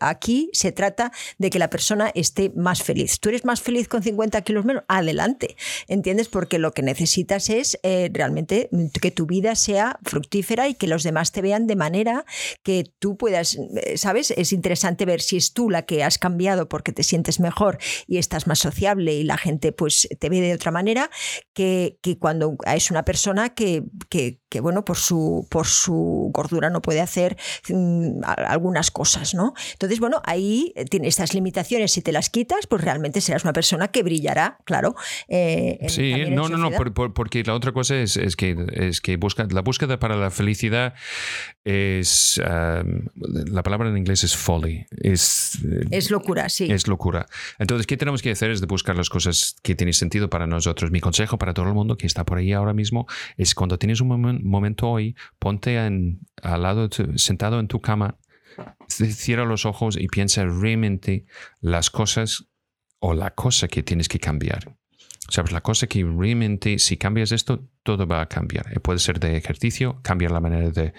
aquí se trata de que la persona esté más feliz. ¿Tú eres más feliz con 50 kilos menos? Adelante. ¿Entiendes? Porque lo que necesitas es eh, realmente que tu vida sea fructífera y que los demás te vean de manera que tú puedas, eh, ¿sabes? Es interesante ver si es tú la que has cambiado porque te sientes mejor y estás más sociable y la gente pues te ve de otra manera que, que cuando es una persona que, que, que, bueno, por su, por su gordura no puede hacer mm, algunas cosas, ¿no? Entonces, bueno, ahí tiene estas limitaciones, si te las quitas, pues realmente serás una persona que brillará, claro. Eh, sí, no, no, no, porque la otra cosa es, es, que, es que busca, la búsqueda para la felicidad es, la palabra en inglés es folly, es, es locura, sí. Es locura. Entonces, ¿qué tenemos que hacer? Es de buscar las cosas que tienen sentido para nosotros. Mi consejo para todo el mundo que está por ahí ahora mismo es cuando tienes un momento hoy, ponte en, al lado, sentado en tu cama, cierra los ojos y piensa realmente las cosas o la cosa que tienes que cambiar. Sabes, la cosa que realmente si cambias esto, todo va a cambiar. Puede ser de ejercicio, cambiar la manera de,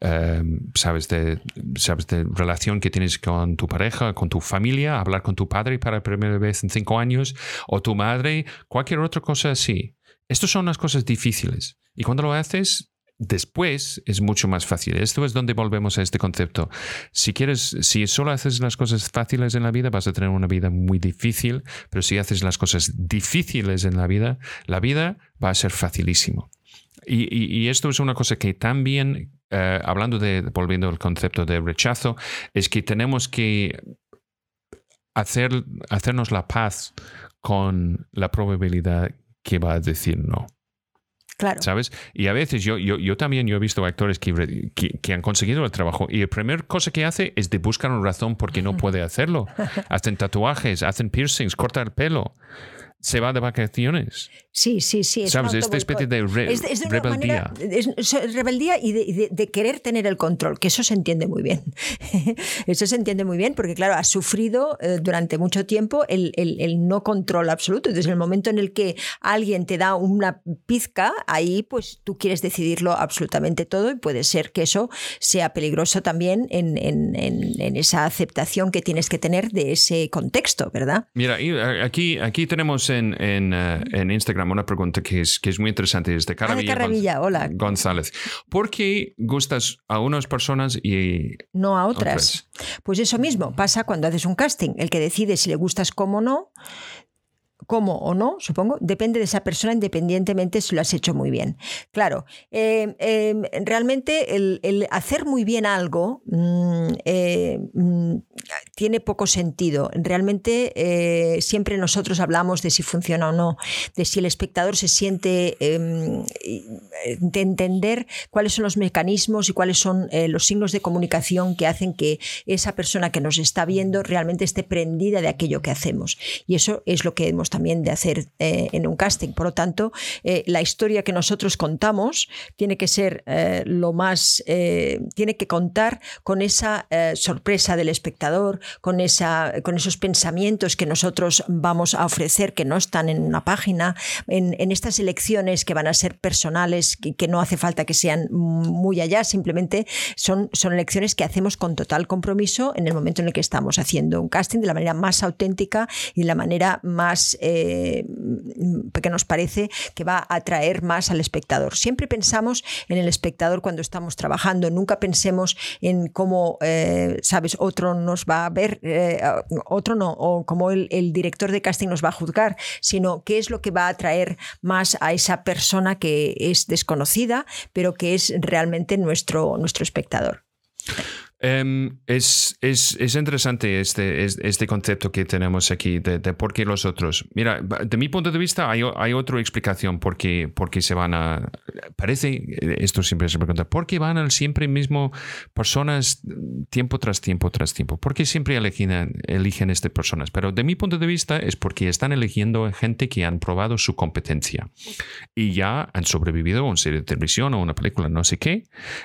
em, sabes, de, sabes, de relación que tienes con tu pareja, con tu familia, hablar con tu padre para primera vez en cinco años, o tu madre, cualquier otra cosa así. Estas son las cosas difíciles. Y cuando lo haces, después es mucho más fácil. Esto es donde volvemos a este concepto. Si quieres, si solo haces las cosas fáciles en la vida, vas a tener una vida muy difícil, pero si haces las cosas difíciles en la vida, la vida va a ser facilísimo. Y, esto es una cosa que también, eh, hablando de, volviendo al concepto de rechazo, es que tenemos que hacer, hacernos la paz con la probabilidad que va a decir no. ¿Sabes? Y a veces yo, yo, yo también yo he visto actores que, que, han conseguido el trabajo y la primera cosa que hace es de buscar una razón por qué no puede hacerlo. Hacen tatuajes, hacen piercings, cortan el pelo. Se va de vacaciones. Sí, sí, sí. Es ¿Sabes? Esta especie de, re- Es de- es de una rebeldía. manera- es- es rebeldía y de, y de- de querer tener el control, que eso se entiende muy bien. eso se entiende muy bien porque, claro, has sufrido eh, durante mucho tiempo el, el- el no control absoluto. Desde el momento en el que alguien te da una pizca, ahí pues tú quieres decidirlo absolutamente todo y puede ser que eso sea peligroso también en, en- en- en esa aceptación que tienes que tener de ese contexto, ¿verdad? Mira, y, eh, aquí, aquí tenemos en, en, eh, en Instagram una pregunta que es, que es muy interesante. Es de Caravilla, Ah, hola. González. ¿Por qué gustas a unas personas y no a otras. Pues eso mismo pasa cuando haces un casting. El que decide si le gustas como o no, como o no, supongo, depende de esa persona independientemente si lo has hecho muy bien. Claro, eh, eh, realmente el, hacer muy bien algo mm, eh, mm, tiene poco sentido. Realmente eh, siempre nosotros hablamos de si funciona o no, de si el espectador se siente eh, de entender cuáles son los mecanismos y cuáles son los signos de comunicación que hacen que esa persona que nos está viendo realmente esté prendida de aquello que hacemos. Y eso es lo que hemos también de hacer eh, en un casting. Por lo tanto, eh, la historia que nosotros contamos tiene que ser eh, lo más, tiene que contar con esa sorpresa del espectador, con, esa, con esos pensamientos que nosotros vamos a ofrecer que no están en una página, en, en estas elecciones que van a ser personales, que, que no hace falta que sean muy allá, simplemente son, son elecciones que hacemos con total compromiso en el momento en el que estamos haciendo un casting de la manera más auténtica y de la manera más que nos parece que va a atraer más al espectador. Siempre pensamos en el espectador cuando estamos trabajando, nunca pensemos en cómo, eh, sabes, otro nos va a ver, eh, otro no, o cómo el, el, director de casting nos va a juzgar, sino qué es lo que va a atraer más a esa persona que es desconocida, pero que es realmente nuestro, nuestro espectador. Um, es, es, es, interesante este, este concepto que tenemos aquí de, de, por qué los otros. Mira, de mi punto de vista hay, hay otra explicación por qué, por qué se van a... Parece, esto siempre se pregunta, ¿por qué van al siempre mismo personas tiempo tras tiempo tras tiempo? ¿Por qué siempre eligen, eligen estas personas? Pero de mi punto de vista es porque están eligiendo gente que han probado su competencia y ya han sobrevivido a una serie de televisión o una película, no sé qué.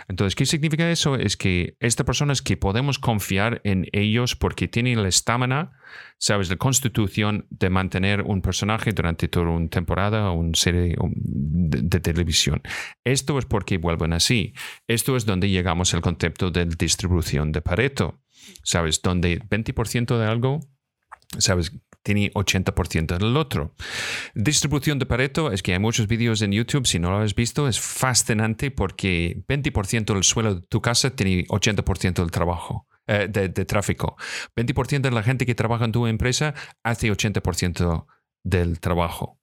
Entonces, ¿qué significa eso? Es que esta persona que podemos confiar en ellos porque tienen la estamina, sabes, la constitución de mantener un personaje durante toda una temporada o una serie de, de, televisión. Esto es porque vuelven así. Esto es donde llegamos al concepto de distribución de Pareto, sabes, donde 20% de algo, sabes, tiene 80% del otro. Distribución de Pareto es que hay muchos vídeos en YouTube, si no lo has visto, es fascinante porque 20% del suelo de tu casa tiene 80% del trabajo. Eh, de, de, tráfico. 20% de la gente que trabaja en tu empresa hace 80% del trabajo.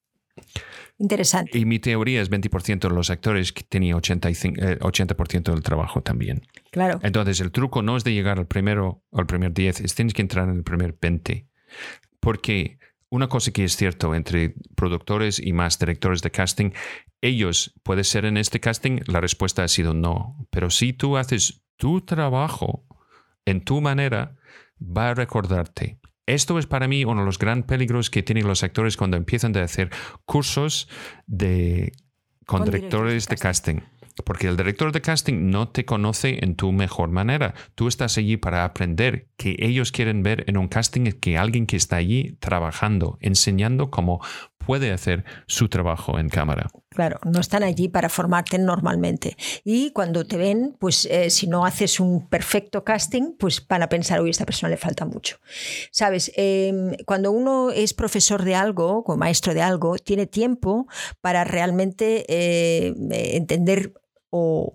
Interesante. Y mi teoría es 20% de los actores que tienen 85, eh, 80% del trabajo también. Claro. Entonces el truco no es de llegar al primero al primer 10, es tienes que entrar en el primer 20. Porque una cosa que es cierto entre productores y más directores de casting, ellos, puede ser en este casting, la respuesta ha sido no. Pero si tú haces tu trabajo en tu manera, va a recordarte. Esto es para mí uno de los grandes peligros que tienen los actores cuando empiezan a hacer cursos de, con, con directores de casting. casting. Porque el director de casting no te conoce en tu mejor manera. Tú estás allí para aprender que ellos quieren ver en un casting que alguien que está allí trabajando, enseñando cómo puede hacer su trabajo en cámara. Claro, no están allí para formarte normalmente. Y cuando te ven, pues eh, si no haces un perfecto casting, pues van a pensar, uy, a esta persona le falta mucho. Sabes, eh, cuando uno es profesor de algo, o maestro de algo, tiene tiempo para realmente eh, entender o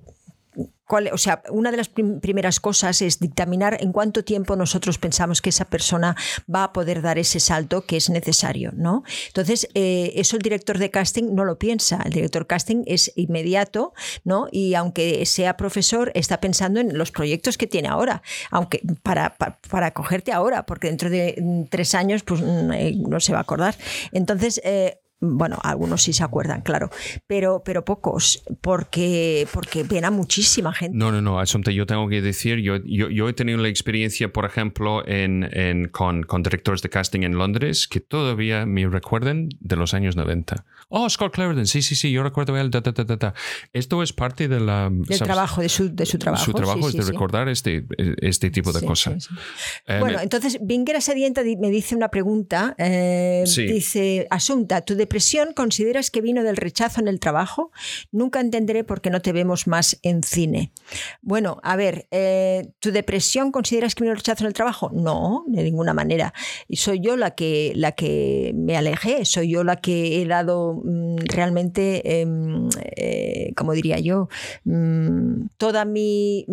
o sea, una de las prim primeras cosas es dictaminar en cuánto tiempo nosotros pensamos que esa persona va a poder dar ese salto que es necesario, ¿no? Entonces, eh, eso el director de casting no lo piensa. El director casting es inmediato, ¿no? Y aunque sea profesor, está pensando en los proyectos que tiene ahora, aunque para, para, cogerte ahora, porque dentro de tres años, pues no se va a acordar. Entonces, eh, bueno, algunos sí se acuerdan, claro, pero, pero pocos, porque, porque ven a muchísima gente. No, no, no, Asunta, yo tengo que decir, yo, yo, yo he tenido la experiencia, por ejemplo, en, en, con, con, directores de casting en Londres que todavía me recuerden de los años 90. Oh, Scott Clarendon, sí, sí, sí, yo recuerdo él, ta, ta, ta, ta. Esto es parte de la, del ¿sabes? trabajo, de su, de su trabajo. Su trabajo sí, es sí, de recordar este, este tipo de cosas. Eh, bueno, entonces, Vinguera Sedienta me dice una pregunta, eh, dice, Asunta, ¿tu depresión consideras que vino del rechazo en el trabajo? Nunca entenderé por qué no te vemos más en cine. Bueno, a ver, eh, ¿tu depresión consideras que vino del rechazo en el trabajo? No, de ninguna manera. Y soy yo la que, la que me alejé, soy yo la que he dado mmm, realmente, em, eh, como diría yo, mmm, toda mi...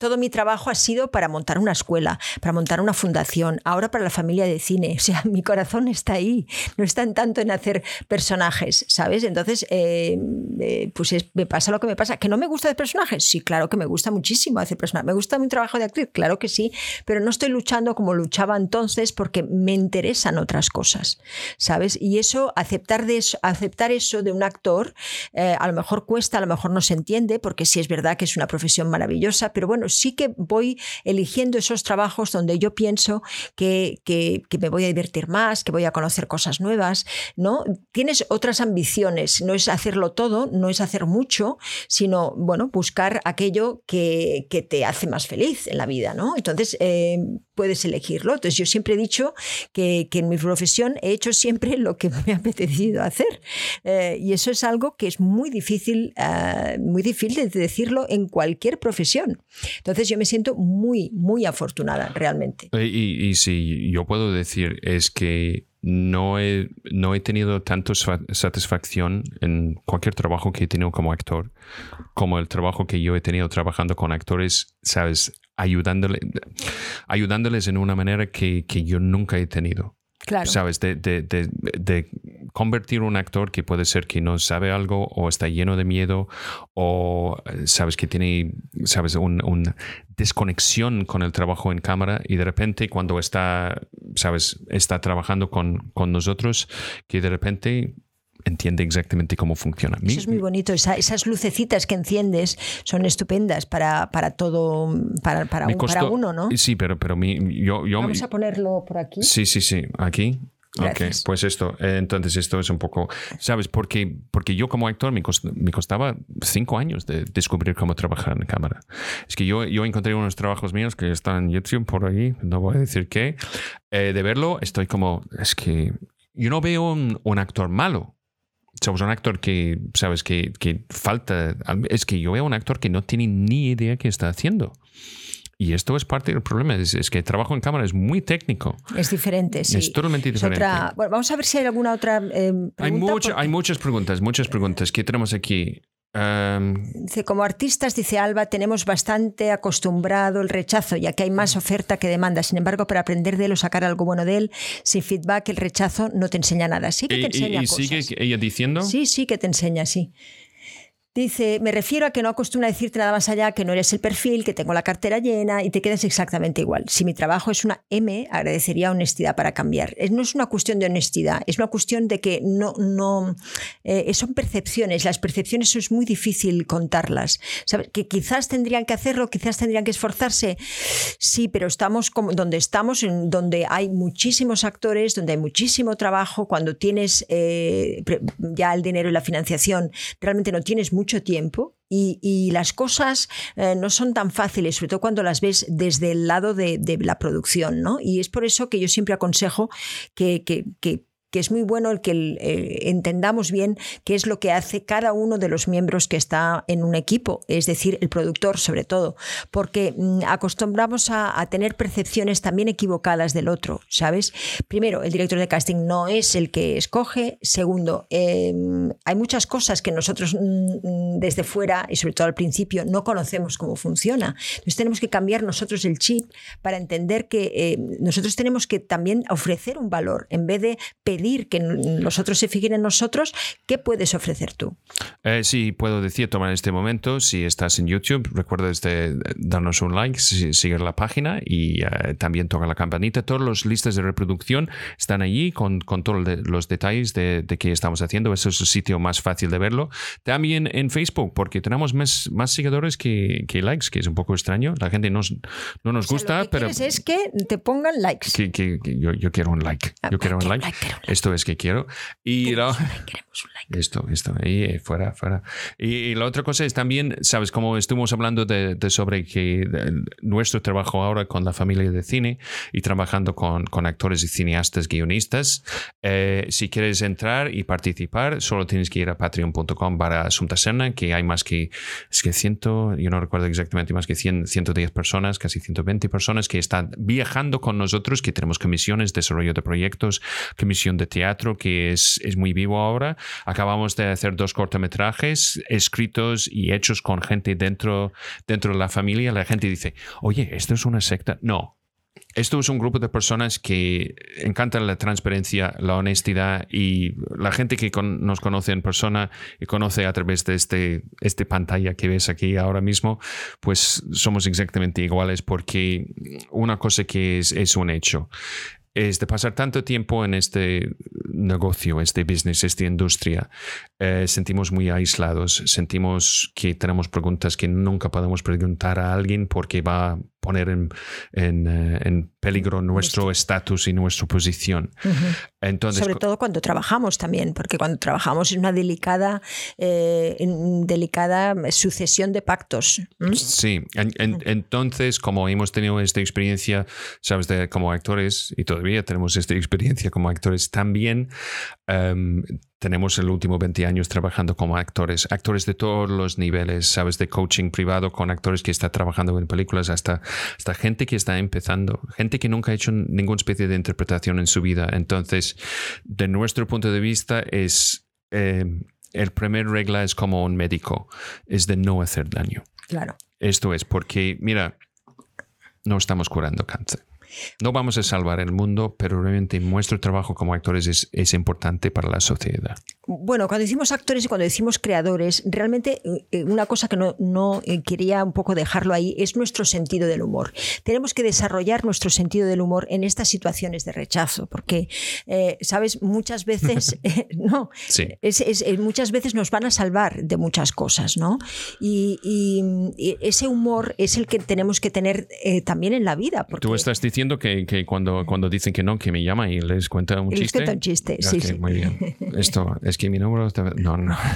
Todo mi trabajo ha sido para montar una escuela, para montar una fundación, ahora para la familia de cine. O sea, mi corazón está ahí, no está en tanto en hacer personajes, ¿sabes? Entonces, eh, eh, pues es, me pasa lo que me pasa. ¿Que no me gusta hacer personajes? Sí, claro que me gusta muchísimo hacer personajes. ¿Me gusta mi trabajo de actriz? Claro que sí, pero no estoy luchando como luchaba entonces porque me interesan otras cosas, ¿sabes? Y eso, aceptar, de eso, aceptar eso de un actor, eh, a lo mejor cuesta, a lo mejor no se entiende, porque sí es verdad que es una profesión maravillosa, pero bueno, sí que voy eligiendo esos trabajos donde yo pienso que, que, me voy a divertir más, que voy a conocer cosas nuevas, ¿no? Tienes otras ambiciones, no es hacerlo todo, no es hacer mucho, sino, bueno, buscar aquello que, que te hace más feliz en la vida, ¿no? Entonces, eh, puedes elegirlo. Entonces, yo siempre he dicho que, que, en mi profesión he hecho siempre lo que me ha apetecido hacer. Eh, y eso es algo que es muy difícil, uh, muy difícil de decirlo en cualquier profesión. Entonces yo me siento muy, muy afortunada realmente. Y, y, y si yo puedo decir es que no he, no he tenido tanto satisfacción en cualquier trabajo que he tenido como actor como el trabajo que yo he tenido trabajando con actores, ¿sabes? Ayudándole, ayudándoles en una manera que, que yo nunca he tenido. Claro. ¿Sabes? De, de, convertir un actor que puede ser que no sabe algo o está lleno de miedo o, ¿sabes? Que tiene, ¿sabes? Una un desconexión con el trabajo en cámara y de repente cuando está, ¿sabes? Está trabajando con, con nosotros, que de repente entiende exactamente cómo funciona. Eso es muy bonito. Esa, esas lucecitas que enciendes son estupendas para, para todo, para, para, un, costó, para uno, ¿no? Sí, pero, pero mi, yo, yo... Vamos a ponerlo por aquí. Sí, sí, sí. Aquí. Gracias. Ok, pues esto, entonces esto es un poco, ¿sabes? Porque, porque yo como actor me, cost, me costaba cinco años de descubrir cómo trabajar en cámara. Es que yo, yo encontré unos trabajos míos que están en YouTube por ahí, no voy a decir qué. Eh, de verlo estoy como, es que yo no veo un, un actor malo, somos un actor que, sabes, que, que, falta. Es que yo veo un actor que no tiene ni idea qué está haciendo. Y esto es parte del problema, es, es, que el trabajo en cámara es muy técnico. Es diferente, sí. Es totalmente diferente. Es otra, bueno, vamos a ver si hay alguna otra eh, pregunta. Hay, mucho, porque... hay muchas preguntas, muchas preguntas. ¿Qué tenemos aquí? Um, dice, como artistas, dice Alba, tenemos bastante acostumbrado el rechazo, ya que hay más oferta que demanda. Sin embargo, para aprender de él o sacar algo bueno de él, sin feedback, el rechazo no te enseña nada. Sí que te enseña y, y cosas. sigue ella diciendo? Sí, sí que te enseña, sí. Dice, me refiero a que no acostumbra decirte nada más allá que no eres el perfil, que tengo la cartera llena y te quedas exactamente igual. Si mi trabajo es una M, agradecería honestidad para cambiar. No es una cuestión de honestidad, es una cuestión de que no, no eh, son percepciones. Las percepciones es muy difícil contarlas. ¿Sabes? Que quizás tendrían que hacerlo, quizás tendrían que esforzarse. Sí, pero estamos como donde estamos, donde hay muchísimos actores, donde hay muchísimo trabajo. Cuando tienes eh, ya el dinero y la financiación, realmente no tienes mucho tiempo y, las cosas eh, no son tan fáciles, sobre todo cuando las ves desde el lado de, la producción, ¿no? Y es por eso que yo siempre aconsejo que que es muy bueno el que eh, entendamos bien qué es lo que hace cada uno de los miembros que está en un equipo, es decir, el productor sobre todo, porque mm, acostumbramos a, a, tener percepciones también equivocadas del otro, ¿sabes? Primero, el director de casting no es el que escoge. Segundo, eh, hay muchas cosas que nosotros mm, desde fuera y sobre todo al principio no conocemos cómo funciona. Entonces tenemos que cambiar nosotros el chip para entender que eh, nosotros tenemos que también ofrecer un valor en vez de pedir pedir que los otros se fijen en nosotros, ¿qué puedes ofrecer tú? Eh, sí, puedo decir, tomar este momento, si estás en YouTube, recuerda este, darnos un like, seguir la página y eh, también toca la campanita. Todas las listas de reproducción están allí con, con todos los detalles de, de qué estamos haciendo. Ese es el sitio más fácil de verlo. También en Facebook, porque tenemos más, más seguidores que, que likes, que es un poco extraño. La gente nos, no nos gusta, lo pero... es que te pongan likes. Que, que, yo, yo, quiero un like. Yo quiero un like. Esto es que quiero. Y lo, esto, esto, ahí eh, fuera, fuera. Y, la otra cosa es también, sabes, como estuvimos hablando de, sobre que nuestro trabajo ahora con la familia de cine y trabajando con, con actores y cineastas, guionistas, eh, si quieres entrar y participar, solo tienes que ir a patreon.com para Asunta Serna, que hay más que, es que ciento, yo no recuerdo exactamente, más que 100, 110 personas, casi 120 personas que están viajando con nosotros, que tenemos comisiones, desarrollo de proyectos, comisión de teatro, que es, es muy vivo ahora. Acabamos de hacer dos cortometrajes escritos y hechos con gente dentro, dentro de la familia. La gente dice, oye, ¿esto es una secta? No, esto es un grupo de personas que encantan la transparencia, la honestidad y la gente que nos conoce en persona y conoce a través de este, este pantalla que ves aquí ahora mismo, pues somos exactamente iguales porque una cosa que es, es un hecho es de pasar tanto tiempo en este negocio, este business, esta industria, eh, sentimos muy aislados, sentimos que tenemos preguntas que nunca podemos preguntar a alguien porque va poner en, en, eh, peligro nuestro estatus y nuestra posición. Entonces, Sobre todo cuando trabajamos también, porque cuando trabajamos es una delicada, eh, delicada sucesión de pactos. Sí, entonces como hemos tenido esta experiencia, sabes, de, como actores y todavía tenemos esta experiencia como actores también, em, tenemos el último 20 años trabajando como actores, actores de todos los niveles, sabes, de coaching privado con actores que están trabajando en películas, hasta, hasta gente que está empezando, gente que nunca ha hecho ninguna especie de interpretación en su vida. Entonces, de nuestro punto de vista, es eh, el primer regla es como un médico, es de no hacer daño. Claro. Esto es porque, mira, no estamos curando cáncer. No vamos a salvar el mundo, pero realmente nuestro trabajo como actores es, es importante para la sociedad. Bueno, cuando decimos actores y cuando decimos creadores, realmente eh, una cosa que no, no, eh, quería un poco dejarlo ahí es nuestro sentido del humor. Tenemos que desarrollar nuestro sentido del humor en estas situaciones de rechazo, porque, eh, sabes, muchas veces, no, muchas veces nos van a salvar de muchas cosas, ¿no? Y, ese humor es el que tenemos que tener también en la vida. Porque, Tú estás diciendo que, cuando, cuando dicen que no, que me llama y les cuenta un chiste. Les cuenta un chiste, sí, sí. Muy bien. Esto, es que mi número... No, no.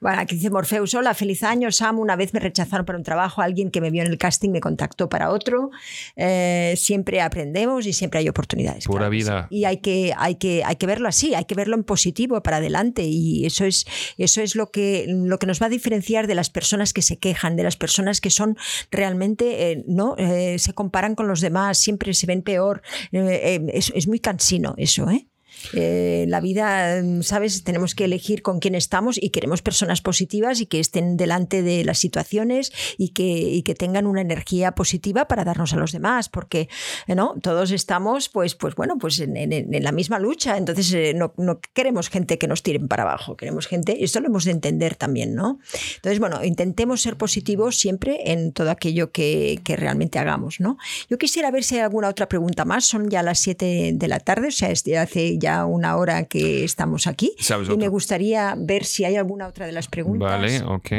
Bueno, aquí dice Morfeus, hola, feliz año, Sam. Una vez me rechazaron para un trabajo, alguien que me vio en el casting me contactó para otro. Eh, siempre aprendemos y siempre hay oportunidades. Pura vida. Y hay que, hay, que, hay que verlo así, hay que verlo en positivo, para adelante. Y eso es, eso es lo, que, lo que nos va a diferenciar de las personas que se quejan, de las personas que son realmente, eh, no eh, se comparan con los demás siempre se ven peor. Eh, eh, es, es, muy cansino eso, ¿eh? Eh, la vida, mm, ¿sabes? Tenemos que elegir con quién estamos y queremos personas positivas y que estén delante de las situaciones y que, que tengan una energía positiva para darnos a los demás, porque ¿no? todos estamos, pues, pues bueno, pues en, la misma lucha. Entonces, eh, no, queremos gente que nos tiren para abajo, queremos gente, y esto lo hemos de entender también, ¿no? Entonces, bueno, intentemos ser positivos siempre en todo aquello que, realmente hagamos, ¿no? Yo quisiera ver si hay alguna otra pregunta más. Son ya las 7 de la tarde, o sea, hace ya una hora que estamos aquí. Y me gustaría ver si hay alguna otra de las preguntas. Vale, ok,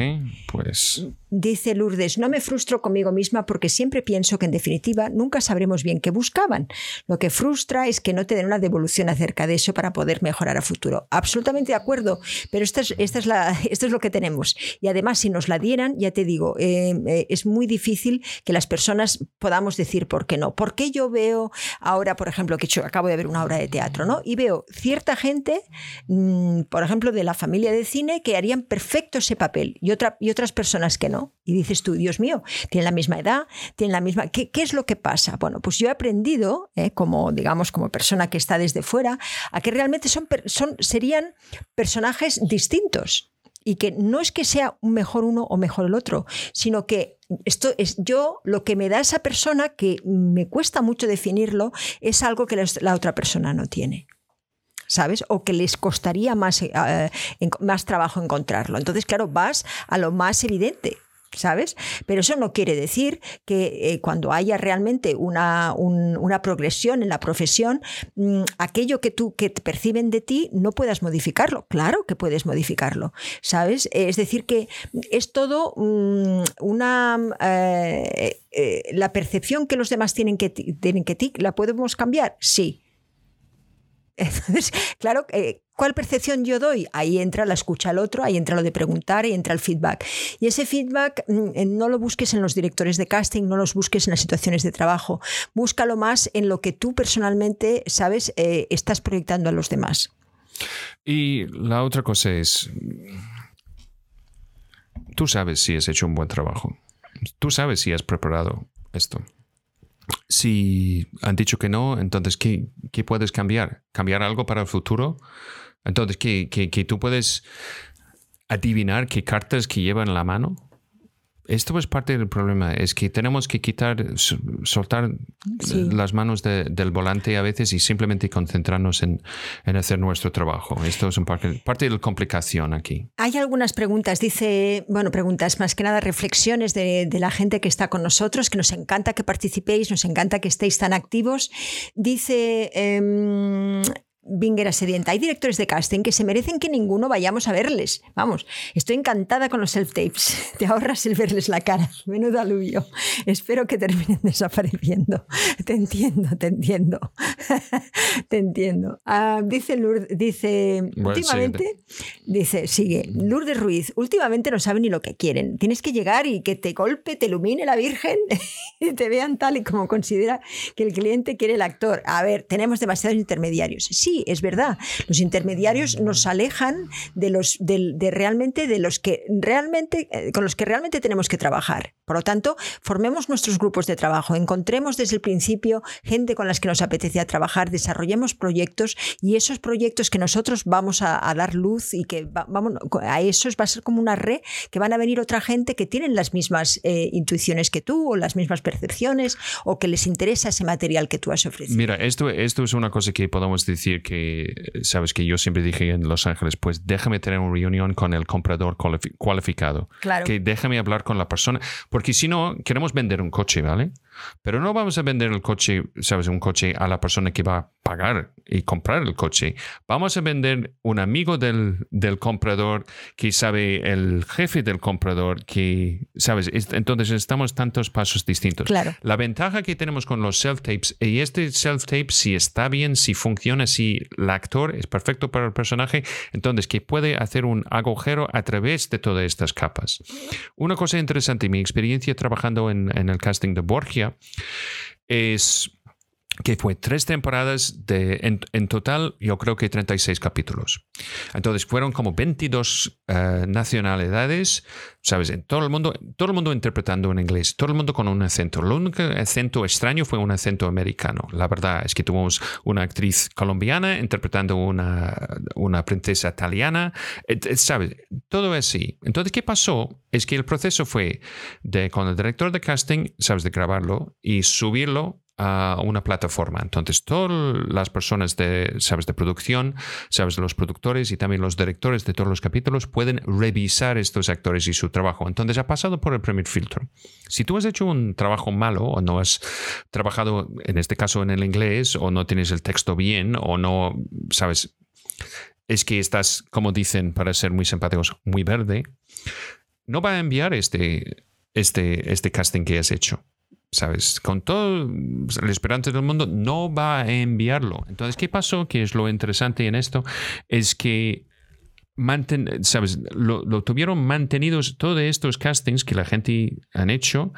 pues Dice Lourdes, no me frustro conmigo misma porque siempre pienso que en definitiva nunca sabremos bien qué buscaban. Lo que frustra es que no te den una devolución acerca de eso para poder mejorar a futuro. Absolutamente de acuerdo, pero esto es, esta es, la, esto es lo que tenemos. Y además, si nos la dieran, ya te digo, eh, eh, es muy difícil que las personas podamos decir por qué no. ¿Por qué yo veo ahora, por ejemplo, que acabo de ver una obra de teatro, ¿no? Y veo cierta gente, mm, por ejemplo, de la familia de cine, que harían perfecto ese papel y, otra, y otras personas que no. Y dices tú, Dios mío, tienen la misma edad, tienen la misma... ¿Qué, es lo que pasa? Bueno, pues yo he aprendido, eh, como digamos, como persona que está desde fuera, a que realmente son, son, serían personajes distintos y que no es que sea mejor uno o mejor el otro, sino que esto es yo lo que me da esa persona que me cuesta mucho definirlo es algo que la otra persona no tiene. ¿Sabes? O que les costaría más, eh, más trabajo encontrarlo. Entonces, claro, vas a lo más evidente. ¿sabes? Pero eso no quiere decir que eh, cuando haya realmente una, una, progresión en la profesión, mm, aquello que tú que te perciben de ti no puedas modificarlo. Claro que puedes modificarlo, ¿sabes? Es decir, que es todo mm, una... Eh, eh, la percepción que los demás tienen que, tienen que ti, ¿la podemos cambiar? Sí. Entonces, claro, eh, ¿cuál percepción yo doy? Ahí entra la escucha al otro, ahí entra lo de preguntar, y entra el feedback. Y ese feedback mm, eh, no lo busques en los directores de casting, no los busques en las situaciones de trabajo, búscalo más en lo que tú personalmente, sabes, eh, estás proyectando a los demás. Y la otra cosa es, tú sabes si has hecho un buen trabajo, tú sabes si has preparado esto si han dicho que no, entonces, ¿qué, ¿qué, puedes cambiar? ¿Cambiar algo para el futuro? Entonces, ¿qué, qué, qué tú puedes adivinar qué cartas que llevan en la mano? Esto es parte del problema, es que tenemos que quitar, soltar las manos del volante a veces y simplemente concentrarnos en, hacer nuestro trabajo. Esto es un parte, parte de la complicación aquí. Hay algunas preguntas, dice, bueno, preguntas, más que nada reflexiones de, la gente que está con nosotros, que nos encanta que participéis, nos encanta que estéis tan activos. Dice... Eh, Binger Sedienta. Hay directores de casting que se merecen que ninguno vayamos a verles. Vamos, estoy encantada con los self-tapes. Te ahorras el verles la cara. Menudo aluvio. Espero que terminen desapareciendo. Te entiendo, te entiendo. te entiendo. Ah, dice Lourdes, dice, últimamente, dice, sigue, Lourdes Ruiz, últimamente no saben ni lo que quieren. Tienes que llegar y que te golpe, te ilumine la Virgen y te vean tal y como considera que el cliente quiere el actor. A ver, tenemos demasiados intermediarios. Sí, es verdad. Los intermediarios nos alejan de los de, realmente de los que realmente eh, con los que realmente tenemos que trabajar. Por lo tanto, formemos nuestros grupos de trabajo, encontremos desde el principio gente con las que nos apetece trabajar, desarrollemos proyectos y esos proyectos que nosotros vamos a, dar luz y que vamos a esos va a ser como una red que van a venir otra gente que tienen las mismas eh, intuiciones que tú o las mismas percepciones o que les interesa ese material que tú has ofrecido. Mira, esto, esto es una cosa que podemos decir que, sabes, que yo siempre dije en Los Ángeles, pues déjame tener una reunión con el comprador cualificado. Claro. Que déjame hablar con la persona, porque si no, queremos vender un coche, ¿vale? Pero no vamos a vender el coche, sabes, un coche a la persona que va a pagar y comprar el coche. Vamos a vender un amigo del, del comprador que sabe el jefe del comprador que, sabes, entonces estamos tantos pasos distintos. Claro. La ventaja que tenemos con los self-tapes, y este self-tape, si está bien, si funciona, si el actor es perfecto para el personaje, entonces que puede hacer un agujero a través de todas estas capas. Una cosa interesante, mi experiencia trabajando en, en el casting de Borgia, es que fue tres temporadas de, en, total, yo creo que 36 capítulos. Entonces fueron como 22 eh, nacionalidades, ¿sabes? En todo el mundo, todo el mundo interpretando en inglés, todo el mundo con un acento. Lo único acento extraño fue un acento americano. La verdad es que tuvimos una actriz colombiana interpretando una, una princesa italiana, ¿sabes? Todo así. Entonces, ¿qué pasó? Es que el proceso fue de con el director de casting, ¿sabes? De grabarlo y subirlo a una plataforma. Entonces, todas las personas de, sabes, de producción, sabes, los productores y también los directores de todos los capítulos pueden revisar estos actores y su trabajo. Entonces, ha pasado por el primer filtro. Si tú has hecho un trabajo malo o no has trabajado, en este caso, en el inglés o no tienes el texto bien o no, sabes, es que estás, como dicen, para ser muy simpáticos, muy verde, no va a enviar este, este, este casting que has hecho. ¿Sabes? Con todo el esperante del mundo, no va a enviarlo. Entonces, ¿qué pasó? Que es lo interesante en esto, es que ¿sabes? Lo, tuvieron mantenidos todos estos castings que la gente han hecho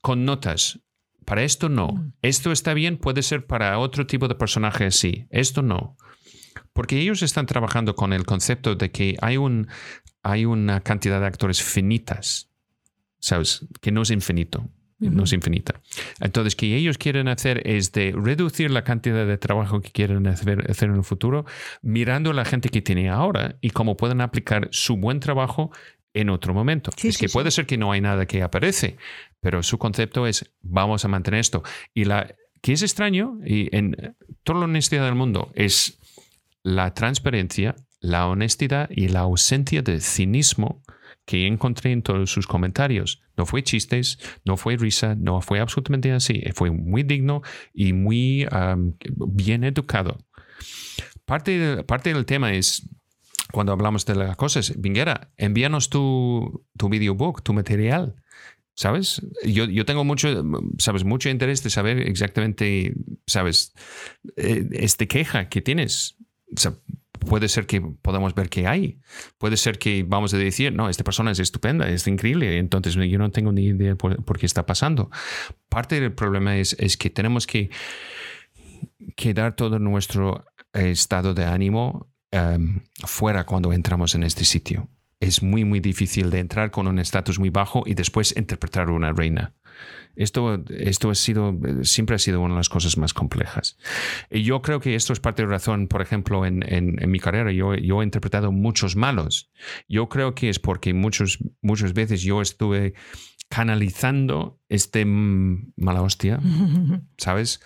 con notas. Para esto no. Mm. Esto está bien, puede ser para otro tipo de personaje sí. Esto no. Porque ellos están trabajando con el concepto de que hay, un, hay una cantidad de actores finitas, ¿sabes? Que no es infinito no es infinita. Entonces, que ellos quieren hacer es de reducir la cantidad de trabajo que quieren hacer, en el futuro, mirando a la gente que tiene ahora y cómo pueden aplicar su buen trabajo en otro momento. es que puede ser que no hay nada que aparece, pero su concepto es vamos a mantener esto. Y la que es extraño, y en toda la honestidad del mundo, es la transparencia, la honestidad y la ausencia de cinismo que encontré en todos sus comentarios. No fue chistes, no fue risa, no fue absolutamente así. Fue muy digno y muy um, bien educado. Parte, parte del tema es, cuando hablamos de las cosas, Vinguera, envíanos tu, tu videobook, tu material. ¿Sabes? Yo, yo, tengo mucho, ¿sabes? Mucho interés de saber exactamente, ¿sabes? Eh, este queja que tienes. Puede ser que podamos ver qué hay. Puede ser que vamos a decir, no, esta persona es estupenda, es increíble. Entonces yo no tengo ni idea por, qué está pasando. Parte del problema es, que tenemos que, que dar todo nuestro estado de ánimo em, fuera cuando entramos en este sitio es muy, muy difícil de entrar con un estatus muy bajo y después interpretar una reina. Esto, esto ha sido, siempre ha sido una de las cosas más complejas. Y yo creo que esto es parte de la razón, por ejemplo, en, en, mi carrera, yo, yo, he interpretado muchos malos. Yo creo que es porque muchos, muchas veces yo estuve canalizando este mala hostia, ¿sabes?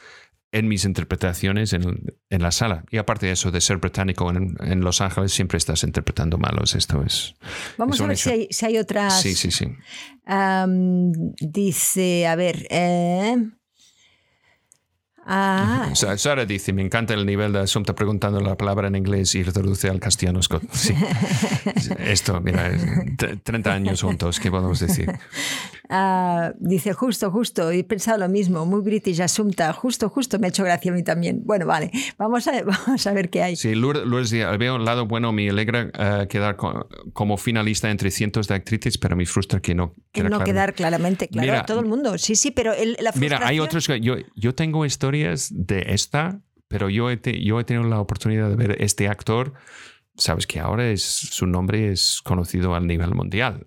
En mis interpretaciones en, en, la sala. Y aparte de eso, de ser británico en, en, Los Ángeles, siempre estás interpretando malos. Esto es. Vamos a ver si hay, si hay, otras. Sí, sí, sí. Um, dice, a ver. Eh, Ah. Sara dice, me encanta el nivel de asunto preguntando la palabra en inglés y traduce al castellano. Sí. Esto, mira, 30 años juntos, ¿qué podemos decir? Ah, dice, justo, justo, he pensado lo mismo, muy british asunta, justo, justo, me ha hecho gracia a mí también. Bueno, vale, vamos a, vamos a ver qué hay. Sí, Lourdes, veo un lado bueno, me alegra uh, quedar como finalista entre cientos de actrices, pero me frustra que no quede No quedar claramente, claro, a todo el mundo, sí, sí, pero el, la frustración... Mira, hay otros, yo, yo tengo historias de esta, pero yo he, yo he tenido la oportunidad de ver este actor. Sabes que ahora es, su nombre es conocido a nivel mundial.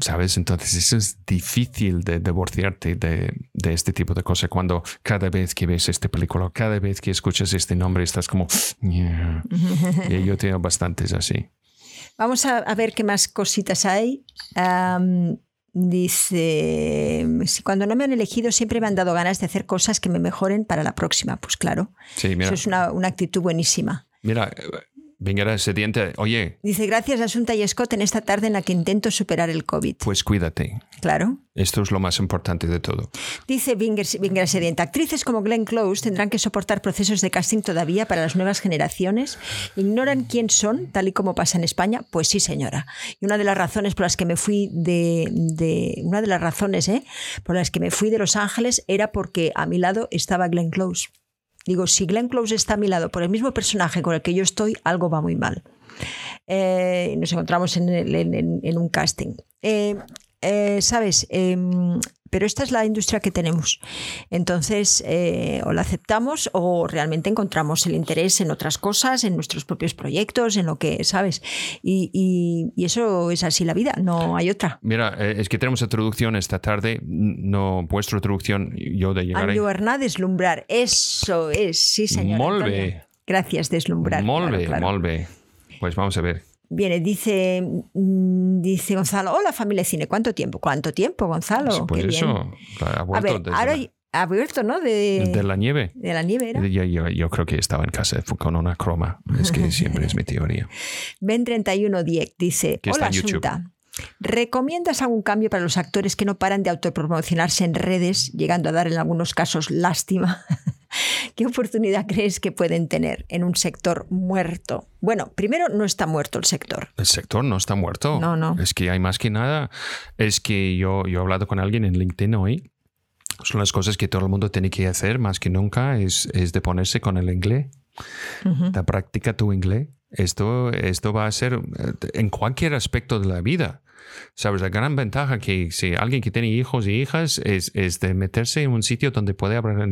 ¿Sabes? Entonces eso es difícil de divorciarte de, de, este tipo de cosas cuando cada vez que ves esta película, cada vez que escuchas este nombre, estás como... y yo tengo bastantes así. Vamos a, a, ver qué más cositas hay. Dice, si cuando no me han elegido siempre me han dado ganas de hacer cosas que me mejoren para la próxima. Pues claro, eso es una, una actitud buenísima. Mira, Venga, sediente. Oye. Dice, gracias Asunta y Scott en esta tarde en la que intento superar el COVID. Pues cuídate. Claro. Esto es lo más importante de todo. Dice Vinger, Sediente, actrices como Glenn Close tendrán que soportar procesos de casting todavía para las nuevas generaciones. ¿Ignoran quién son, tal y como pasa en España? Pues sí, señora. Y una de las razones por las que me fui de... de una de las razones ¿eh? por las que me fui de Los Ángeles era porque a mi lado estaba Glenn Close. Digo, si Glenn Close está a mi lado por el mismo personaje con el que yo estoy, algo va muy mal. Eh, nos encontramos en, un casting. Eh, eh, ¿Sabes? Em, pero esta es la industria que tenemos. Entonces, eh, o la aceptamos o realmente encontramos el interés en otras cosas, en nuestros propios proyectos, en lo que, ¿sabes? Y, eso es así la vida, no hay otra. Mira, eh, es que tenemos la traducción esta tarde, no vuestra traducción, yo de llegar Anjo deslumbrar, eso es, sí señor. Molve. Gracias, deslumbrar. Molve, molve. Pues vamos a ver. Viene, dice, mm, dice Gonzalo, hola familia cine, ¿cuánto tiempo? ¿Cuánto tiempo, Gonzalo? Pues eso, ha vuelto a ver, ahora ha vuelto, ¿no? De, de, la nieve. De la nieve era. Yo, yo, creo que estaba en casa con una croma, es que siempre es mi teoría. Ben 31 Dieck dice, hola Asunta. ¿Recomiendas algún cambio para los actores que no paran de autopromocionarse en redes, llegando a dar en algunos casos lástima? ¿Qué oportunidad crees que pueden tener en un sector muerto? Bueno, primero no está muerto el sector. El sector no está muerto. No, no. Es que hay más que nada. Es que yo, yo he hablado con alguien en LinkedIn hoy. Son las cosas que todo el mundo tiene que hacer más que nunca, es, es de ponerse con el inglés. Uh práctica tu inglés. Esto, esto va a ser eh, en cualquier aspecto de la vida. ¿Sabes? La gran ventaja que si alguien que tiene hijos y hijas es, de meterse en un sitio donde puede hablar,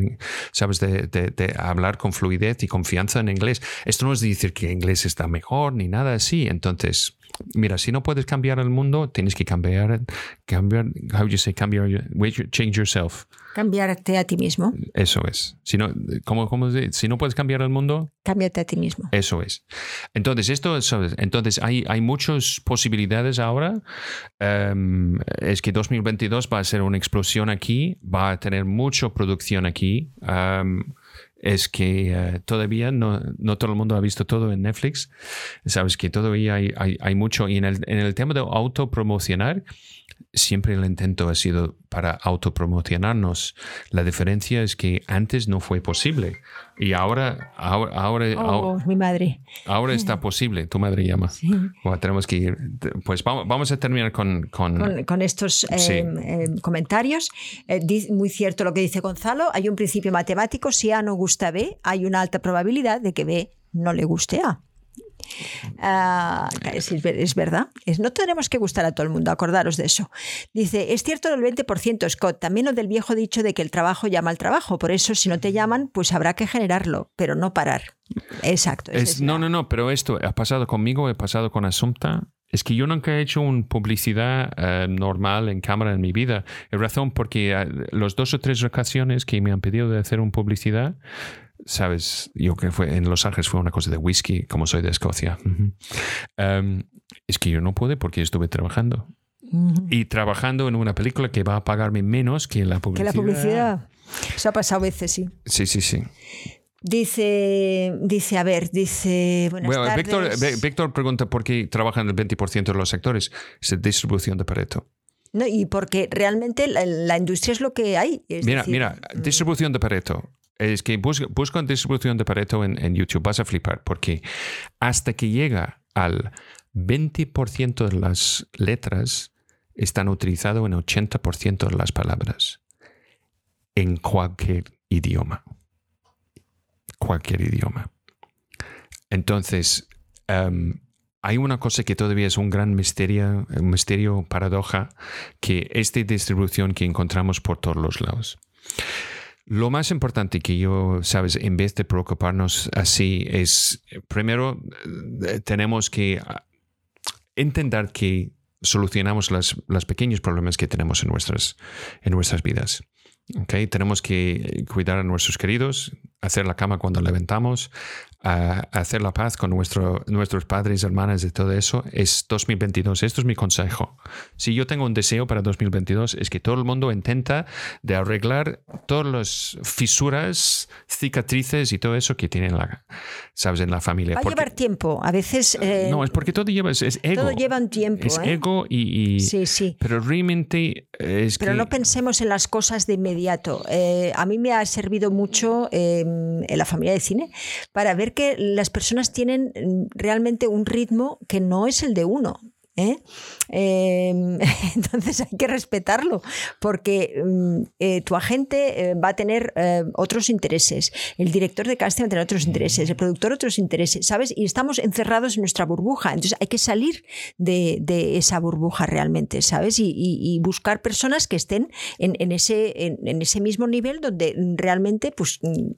¿sabes? De, de, hablar con fluidez y confianza en inglés. Esto no es decir que inglés está mejor ni nada así. Entonces, mira, si no puedes cambiar el mundo, tienes que cambiar, cambiar, how do you say, cambiar, change yourself. Cambiarte a ti mismo. Eso es. Si no, ¿cómo, cómo, si no puedes cambiar el mundo, cámbiate a ti mismo. Eso es. Entonces, esto es, entonces hay, hay muchas posibilidades ahora. Um, es que 2022 va a ser una explosión aquí, va a tener mucha producción aquí. Um, es que eh, todavía no, no, todo el mundo ha visto todo en Netflix. Sabes que todavía hay, hay, hay mucho. Y en el, en el tema de autopromocionar, siempre el intento ha sido para autopromocionarnos. La diferencia es que antes no fue posible y ahora, ahora, ahora, oh, mi madre. ahora está posible. Tu madre llama. tenemos que ir. Pues vamos, a terminar con, con, con, estos eh, eh, comentarios. Eh, muy cierto lo que dice Gonzalo. Hay un principio matemático. Si A no gusta B, hay una alta probabilidad de que B no le guste A. Ah, es, verdad. no tenemos que gustar a todo el mundo, acordaros de eso. Dice, es cierto el 20%, Scott, también lo del viejo dicho de que el trabajo llama al trabajo. Por eso, si no te llaman, pues habrá que generarlo, pero no parar. Exacto. no, no, no, pero esto ha pasado conmigo, he pasado con Asunta. Es que yo nunca he hecho una publicidad eh, normal en cámara en mi vida. Es razón porque eh, los dos o tres ocasiones que me han pedido de hacer una publicidad, sabes, yo que fue en Los Ángeles fue una cosa de whisky, como soy de Escocia. Em, es que yo no pude porque estuve trabajando. Y trabajando en una película que va a pagarme menos que la publicidad. Que la publicidad. Eso ha pasado a veces, sí. Sí, sí, sí. Dice, dice, a ver, dice. bueno, Víctor, pregunta por qué trabajan el 20% de los sectores. Es distribución de Pareto. No, y porque realmente la, industria es lo que hay. mira, mira, mm. distribución de Pareto es que busca, distribución de Pareto en, YouTube, vas a flipar, porque hasta que llega al 20% de las letras están utilizadas en 80% de las palabras en cualquier idioma. Cualquier idioma. Entonces, em, hay una cosa que todavía es un gran misterio, un misterio paradoja, que esta distribución que encontramos por todos los lados. Lo más importante que yo, sabes, en vez de preocuparnos así, es primero eh, tenemos que ah, entender que solucionamos los pequeños problemas que tenemos en nuestras, en nuestras vidas. Okay, tenemos que cuidar a nuestros queridos, hacer la cama cuando levantamos, hacer la paz con nuestro, nuestros padres, hermanas y todo eso. Es 2022. Esto es mi consejo. Si yo tengo un deseo para 2022 es que todo el mundo intenta de arreglar todas las fisuras, cicatrices y todo eso que tienen la, sabes, en la familia. Va a llevar tiempo. A veces... Eh, no, es porque todo lleva... Es, ego. Todo lleva un tiempo. Es ¿eh? ego y, Sí, sí. Pero realmente es Pero no pensemos en las cosas de inmediato. Eh, a mí me ha servido mucho em, en la familia de cine para ver que las personas tienen mm, realmente un ritmo que no es el de uno. ¿Eh? Em, entonces hay que respetarlo porque mm, eh, tu agente eh, va a tener otros intereses, el director de casting va a tener otros intereses, el productor otros intereses, ¿sabes? Y estamos encerrados en nuestra burbuja, entonces hay que salir de, esa burbuja realmente, ¿sabes? Y, buscar personas que estén en, ese, en, ese mismo nivel donde realmente pues, mm,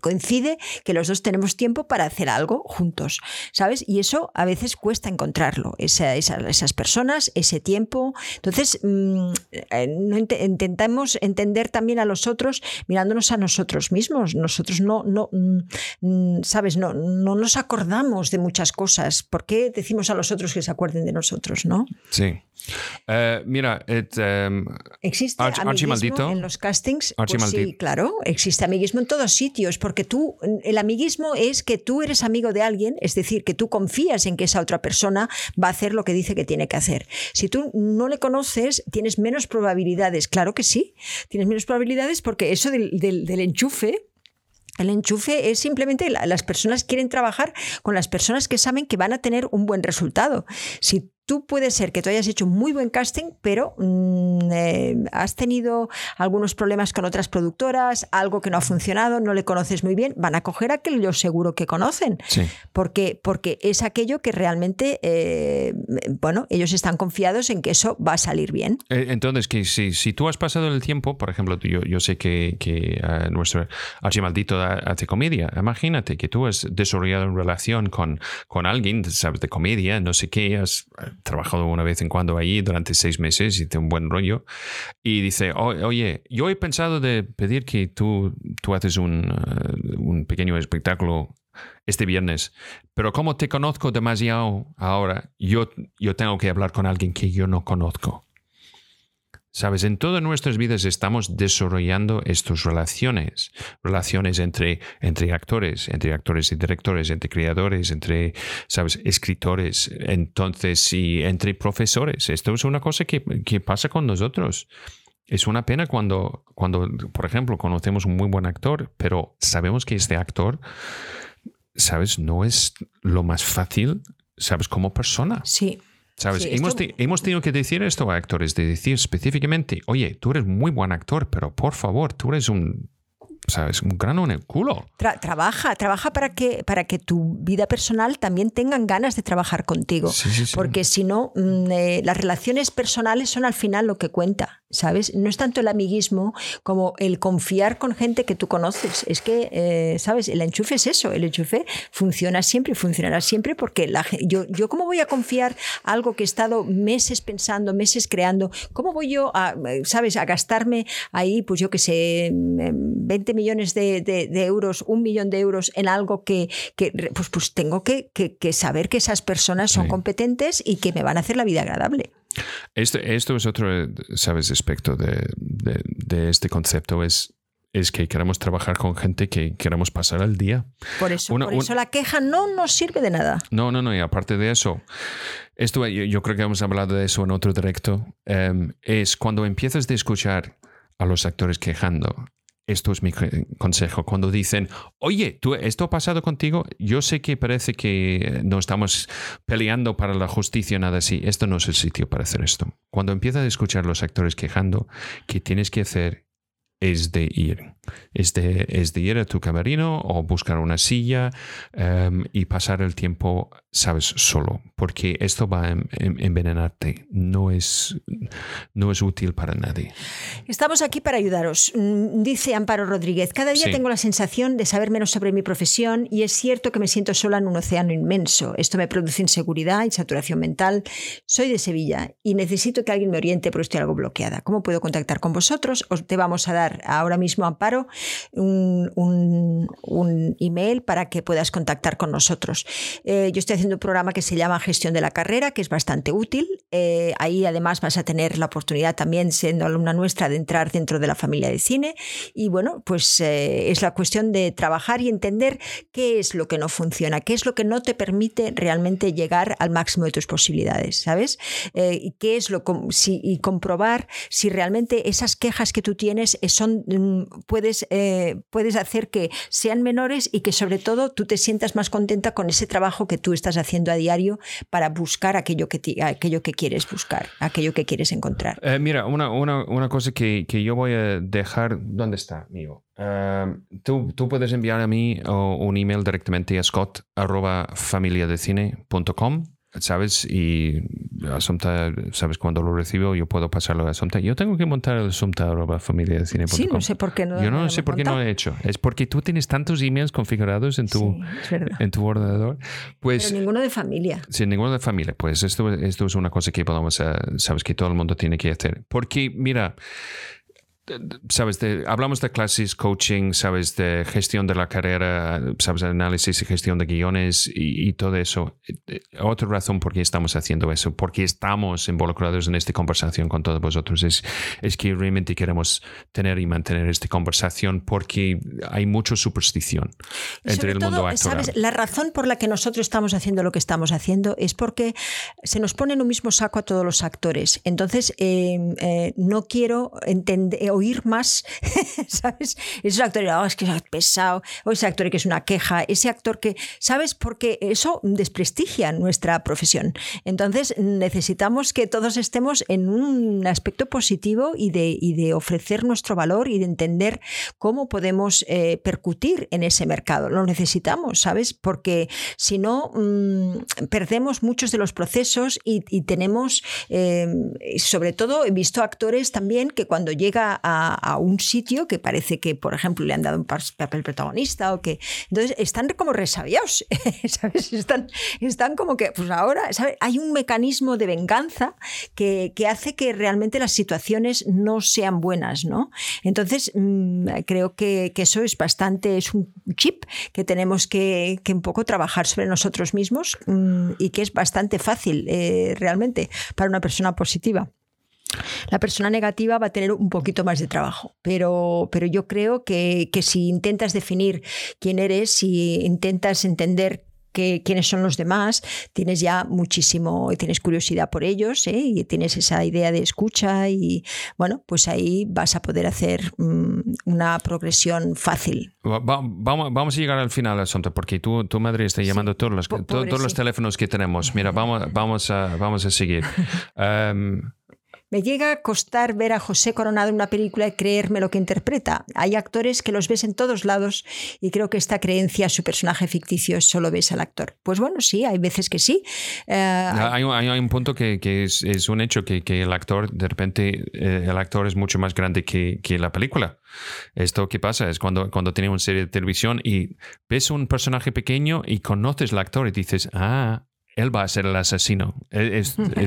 coincide que los dos tenemos tiempo para hacer algo juntos, ¿sabes? Y eso a veces cuesta encontrarlo esas personas, ese tiempo. Entonces, mm, eh, intentamos entender también a los otros mirándonos a nosotros mismos. Nosotros no, no mm, mm, ¿sabes? No, no nos acordamos de muchas cosas. ¿Por qué decimos a los otros que se acuerden de nosotros, no? Sí. Eh, mira, em, existe amiguismo en los castings. Pues sí, claro, existe amiguismo en todos sitios, porque tú, el amiguismo es que tú eres amigo de alguien, es decir, que tú confías en que esa otra persona va a hacer lo que dice que tiene que hacer. Si tú no le conoces, tienes menos probabilidades. Claro que sí, tienes menos probabilidades porque eso del, del enchufe el enchufe es simplemente las personas quieren trabajar con las personas que saben que van a tener un buen resultado. Si tú puede ser que tú hayas hecho muy buen casting, pero mm, eh, has tenido algunos problemas con otras productoras, algo que no ha funcionado, no le conoces muy bien, van a coger aquello seguro que conocen. Porque, porque es aquello que realmente, eh, bueno, ellos están confiados en que eso va a salir bien. Eh, entonces, que si, si tú has pasado el tiempo, por ejemplo, yo, yo sé que, que nuestro archimaldito hace comedia, imagínate que tú has desarrollado una relación con, con alguien, sabes, de comedia, no sé qué, has trabajado una vez en cuando allí durante seis meses tiene un buen rollo. Y dice, oye, yo he pensado de pedir que tú, tú haces un, uh, un pequeño espectáculo este viernes, pero como te conozco demasiado ahora, yo, yo tengo que hablar con alguien que yo no conozco. Sabes, en todas nuestras vidas estamos desarrollando estas relaciones, relaciones entre, entre actores, entre actores y directores, entre creadores, entre, sabes, escritores, entonces, y entre profesores. Esto es una cosa que, que pasa con nosotros. Es una pena cuando, cuando, por ejemplo, conocemos un muy buen actor, pero sabemos que este actor, sabes, no es lo más fácil, sabes, como persona. Sí. ¿Sabes? Sí, hemos, esto- te- hemos tenido que decir esto a actores, de decir específicamente, oye, tú eres muy buen actor, pero por favor, tú eres un, ¿sabes? Un grano en el culo. Tra- trabaja, trabaja para que, para que tu vida personal también tengan ganas de trabajar contigo. Sí, sí, sí. Porque si no, mm, eh, las relaciones personales son al final lo que cuenta, ¿sabes? No es tanto el amiguismo como el confiar con gente que tú conoces. Es que, eh, ¿sabes? El enchufe es eso. El enchufe funciona siempre y funcionará siempre porque la, yo, yo, ¿cómo voy a confiar algo que he estado meses pensando, meses creando? ¿Cómo voy yo a, eh, ¿sabes? A gastarme ahí, pues yo que sé, mm, 20 millones de, de- de euros, un millón de euros en algo que, que, pues, pues tengo que, que- que saber que esas personas son Sí. competentes y que me van a hacer la vida agradable. Esto, esto es otro, eh, ¿sabes? Aspecto de, de- de este concepto es, es que queremos trabajar con gente que queremos pasar el día. Por eso, Una- por un- eso la queja no nos sirve de nada. No, no, no, y aparte de eso, esto yo, yo creo que hemos hablado de eso en otro directo, em, es cuando empiezas de escuchar a los actores quejando. Esto es mi co- consejo. Cuando dicen, oye, ¿tú, ¿esto ha pasado contigo? Yo sé que parece que no estamos peleando para la justicia, nada así. Esto no es el sitio para hacer esto. Cuando empiezas a escuchar a los actores quejando, ¿qué tienes que hacer? Es de ir. Es de, es de ir a tu camerino o buscar una silla em, y pasar el tiempo, sabes, solo. Porque esto va a en- en- envenenarte. No es, no es útil para nadie. Estamos aquí para ayudaros. Mm, Dice Amparo Rodríguez, cada día Sí. tengo la sensación de saber menos sobre mi profesión y es cierto que me siento sola en un océano inmenso. Esto me produce inseguridad y saturación mental. Soy de Sevilla y necesito que alguien me oriente porque estoy algo bloqueada. ¿Cómo puedo contactar con vosotros? Os te vamos a dar ahora mismo, Amparo, un, email para que puedas contactar con nosotros. Eh, yo estoy haciendo un programa que se llama Gestión de la Carrera, que es bastante útil. Eh, ahí además vas a tener la oportunidad también, siendo alumna nuestra, de entrar dentro de la familia de cine. Y bueno, pues eh, es la cuestión de trabajar y entender qué es lo que no funciona, qué es lo que no te permite realmente llegar al máximo de tus posibilidades, ¿sabes? Y qué es lo si, comprobar si realmente esas quejas que tú tienes son mm, puedes eh, puedes hacer que sean menores y que sobre todo tú te sientas más contenta con ese trabajo que tú estás haciendo a diario para buscar aquello que ti- aquello que quieres buscar, aquello que quieres encontrar. Eh, mira, una, una, una cosa que, que yo voy a dejar. ¿Dónde está, amigo? Um, tú, tú puedes enviar a mí un email directamente a scott arroba familiadecine.com, ¿sabes? Y Asunta, ¿sabes? Cuando lo recibo, yo puedo pasarlo a Asunta. Yo tengo que montar el Asunta arroba familiadecine.com. Sí, no sé por qué no. Yo no sé por qué no lo he hecho. Es porque tú tienes tantos emails configurados en tu, Sí, en tu ordenador. Pues. Pero ninguno de familia. Sin ninguno de familia, pues esto, esto es una cosa que podemos, eh, sabes, que todo el mundo tiene que hacer. Porque, mira, sabes, de- hablamos de clases, coaching, sabes, de gestión de la carrera, sabes, análisis y gestión de guiones y, y todo eso. Eh, Otra razón por qué estamos haciendo eso, porque estamos involucrados en esta conversación con todos vosotros, es, es que realmente queremos tener y mantener esta conversación porque hay mucha superstición entre el todo, mundo actoral. ¿sabes? La razón por la que nosotros estamos haciendo lo que estamos haciendo es porque se nos pone en un mismo saco a todos los actores. Entonces, eh, eh, no quiero entender, oír más, ¿sabes? Esos actores, "Oh, es que es pesado, o ese actor que es una queja, ese actor que, ¿sabes? Porque eso desprestigia nuestra profesión. Entonces, necesitamos que todos estemos en un aspecto positivo y de, y de ofrecer nuestro valor y de entender cómo podemos eh, percutir en ese mercado. Lo necesitamos, ¿sabes? Porque si no, mm, perdemos muchos de los procesos y, y tenemos, eh, sobre todo, he visto actores también que cuando llega a, un sitio que parece que, por ejemplo, le han dado un papel protagonista o que... Entonces están como resabiados, ¿sabes? Están, están como que, pues ahora. Hay un mecanismo de venganza que, que hace que realmente las situaciones no sean buenas, ¿no? Entonces, mm, creo que, que eso es bastante, es un chip que tenemos que, que un poco trabajar sobre nosotros mismos mm, y que es bastante fácil eh, realmente para una persona positiva. La persona negativa va a tener un poquito más de trabajo, pero, pero yo creo que, que si intentas definir quién eres, si intentas entender quiénes son los demás, tienes ya muchísimo, tienes curiosidad por ellos ¿eh? y tienes esa idea de escucha y bueno, pues ahí vas a poder hacer mm, una progresión fácil. vamos, vamos, a llegar al final, asunto, porque tu, tu madre está llamando todos, los, todos los teléfonos que tenemos. Mira, vamos, vamos, a, vamos a seguir. Em, me llega a costar ver a José Coronado en una película y creerme lo que interpreta. Hay actores que los ves en todos lados y creo que esta creencia, su personaje ficticio, solo ves al actor. Pues bueno, sí, hay veces que sí. Eh, hay, un punto que, es, un hecho, que, el actor, de repente, eh, el actor es mucho más grande que, la película. Esto que pasa es cuando, cuando tienes una serie de televisión y ves un personaje pequeño y conoces al actor y dices, ah, él va a ser el asesino. E,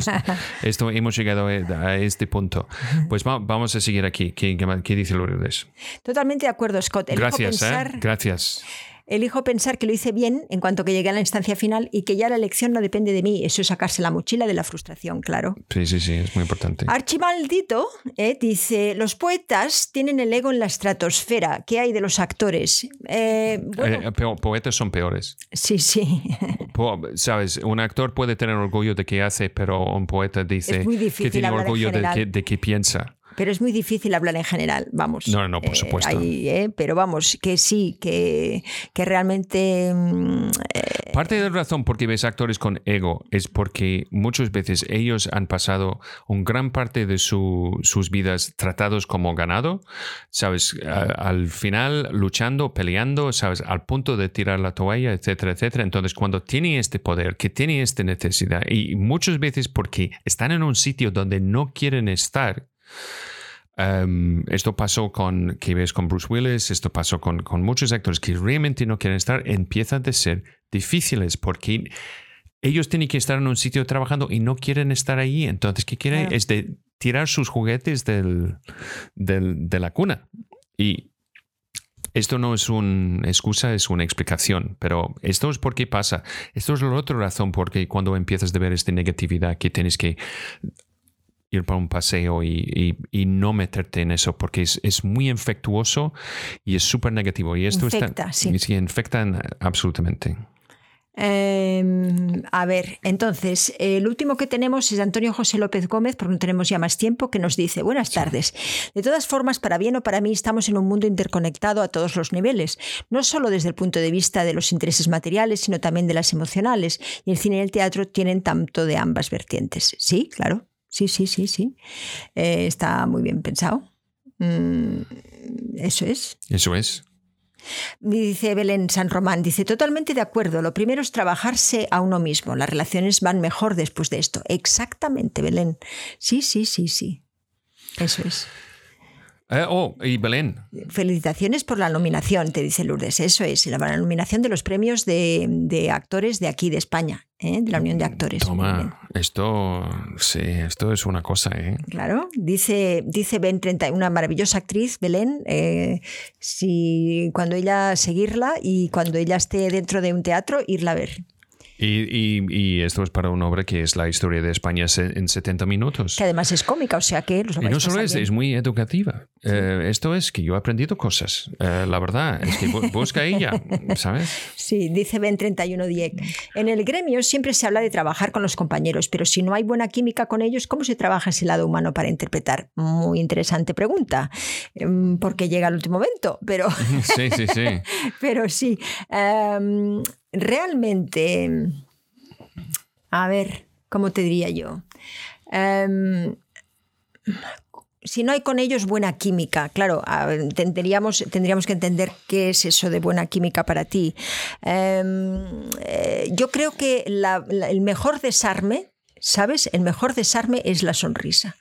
esto hemos llegado a este punto. Pues vamos a seguir aquí. ¿Qué, dice Lourdes? Totalmente de acuerdo, Scott. Gracias, ¿eh? Gracias. Elijo pensar que lo hice bien en cuanto que llegué a la instancia final y que ya la elección no depende de mí. Eso es sacarse la mochila de la frustración, claro. Sí, sí, sí, es muy importante. Archimaldito eh, dice, los poetas tienen el ego en la estratosfera. ¿Qué hay de los actores? Eh, eh, poetas son peores. Sí, sí. Sabes, un actor puede tener orgullo de que hace, pero un poeta dice que tiene orgullo de, de que piensa pero es muy difícil hablar en general, vamos. No, no, por eh, supuesto. ¿eh? pero vamos, que sí, que, que realmente... Mm, eh, Parte de la razón por qué ves actores con ego es porque muchas veces ellos han pasado un gran parte de sus vidas tratados como ganado, ¿sabes? al final luchando, peleando, ¿sabes? Al punto de tirar la toalla, etcétera, etcétera. Entonces, cuando tienen este poder, que tienen esta necesidad, y muchas veces porque están en un sitio donde no quieren estar, Em, esto pasó con, que ves con Bruce Willis, esto pasó con, con, muchos actores que realmente no quieren estar, empiezan a ser difíciles porque ellos tienen que estar en un sitio trabajando y no quieren estar ahí. Entonces, ¿qué quieren? Es de tirar sus juguetes del, del, de la cuna. Y esto no es una excusa, es una explicación, pero esto es por qué pasa. Esto es la otra razón porque cuando empiezas a ver esta negatividad que tienes que ir para un paseo y, no meterte en eso porque es, muy infectuoso y es súper negativo. Y esto infecta, sí. sí. infectan absolutamente. Em, a ver, entonces, el último que tenemos es Antonio José López Gómez, porque no tenemos ya más tiempo, que nos dice, buenas tardes. De todas formas, para bien o para mí, estamos en un mundo interconectado a todos los niveles, no solo desde el punto de vista de los intereses materiales, sino también de las emocionales. Y el cine y el teatro tienen tanto de ambas vertientes. Sí, claro. Sí, sí, sí, sí. Eh, está muy bien pensado. Mm, eso es. Eso es. Dice Belén San Román, dice, totalmente de acuerdo, lo primero es trabajarse a uno mismo, las relaciones van mejor después de esto. Exactamente, Belén. Sí, sí, sí, sí. Eso es. Eh, oh, y Belén. Felicitaciones por la nominación, te dice Lourdes. Eso es, la nominación de los premios de, actores de aquí, de España, ¿eh? de la Unión de Actores. Toma, esto, sí, esto es una cosa. ¿eh? Claro, dice, dice Ben 30, una maravillosa actriz, Belén, eh, si, cuando ella seguirla y cuando ella esté dentro de un teatro, irla a ver. Y, esto es para una obra que es la historia de España en 70 minutos. Que además es cómica, o sea que... y no solo es, es muy educativa. Eh, esto es que yo he aprendido cosas. Eh, la verdad, es que busca ella, ¿sabes? Sí, dice Ben 31 Dieck. En el gremio siempre se habla de trabajar con los compañeros, pero si no hay buena química con ellos, ¿cómo se trabaja ese lado humano para interpretar? Muy interesante pregunta, em, porque llega el último momento, pero... Sí, sí, sí. pero sí. Em, realmente, a ver, ¿cómo te diría yo? Em, si no hay con ellos buena química, claro, tendríamos, tendríamos que entender qué es eso de buena química para ti. Em, eh, yo creo que el mejor desarme, ¿sabes? El mejor desarme es la sonrisa.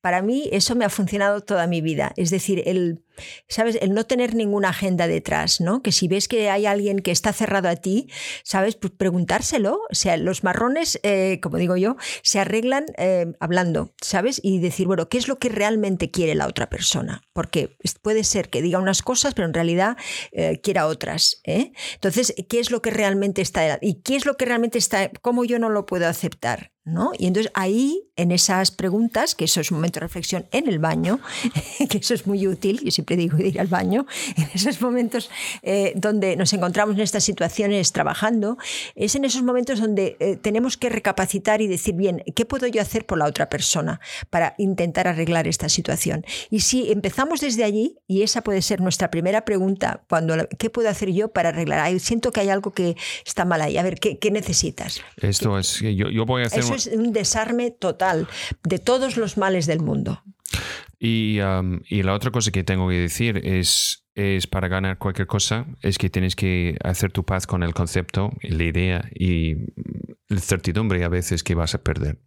Para mí eso me ha funcionado toda mi vida. Es decir, el, ¿sabes? El no tener ninguna agenda detrás, ¿no? Que si ves que hay alguien que está cerrado a ti, ¿sabes? Pues preguntárselo. O sea, los marrones, eh, como digo yo, se arreglan eh, hablando, ¿sabes? Y decir, bueno, ¿qué es lo que realmente quiere la otra persona? Porque puede ser que diga unas cosas, pero en realidad eh, quiera otras. Entonces, ¿qué es lo que realmente está? ¿Y qué es lo que realmente está? ¿Cómo yo no lo puedo aceptar? ¿no? Y entonces ahí, en esas preguntas, que eso es un momento de reflexión en el baño, que eso es muy útil, yo siempre digo ir al baño, en esos momentos eh, donde nos encontramos en estas situaciones trabajando, es en esos momentos donde eh, tenemos que recapacitar y decir, bien, ¿qué puedo yo hacer por la otra persona para intentar arreglar esta situación? Y si empezamos desde allí, y esa puede ser nuestra primera pregunta, cuando, ¿qué puedo hacer yo para arreglar? siento que hay algo que está mal ahí, a ver, ¿qué, necesitas? Esto es, yo, yo voy a hacer es un desarme total de todos los males del mundo. Y, um, y, la otra cosa que tengo que decir es, es para ganar cualquier cosa, es que tienes que hacer tu paz con el concepto, la idea y la certidumbre a veces que vas a perder.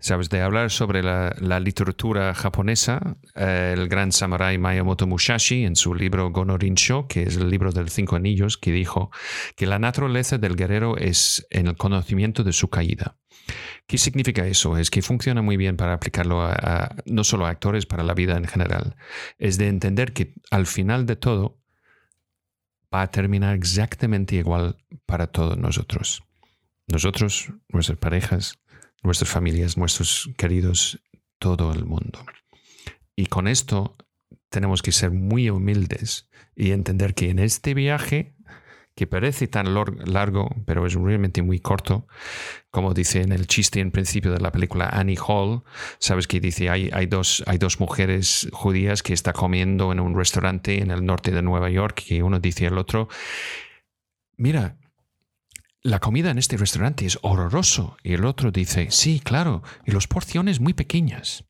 Sabes, de hablar sobre la, la literatura japonesa, el gran samurái Mayamoto Musashi en su libro Gonorincho, que es el libro de los cinco anillos, que dijo que la naturaleza del guerrero es en el conocimiento de su caída. ¿Qué significa eso? Es que funciona muy bien para aplicarlo no solo a actores, para la vida en general. Es de entender que al final de todo va a terminar exactamente igual para todos nosotros. Nosotros, nuestras parejas, nuestras familias, nuestros queridos, todo el mundo. Y con esto tenemos que ser muy humildes y entender que en este viaje que parece tan largo, pero es realmente muy corto, como dice en el chiste en principio de la película Annie Hall, sabes que dice hay, hay, dos, hay dos mujeres judías que están comiendo en un restaurante en el norte de Nueva York y uno dice al otro, mira, la comida en este restaurante es horroroso. Y el otro dice, sí, claro, y las porciones muy pequeñas.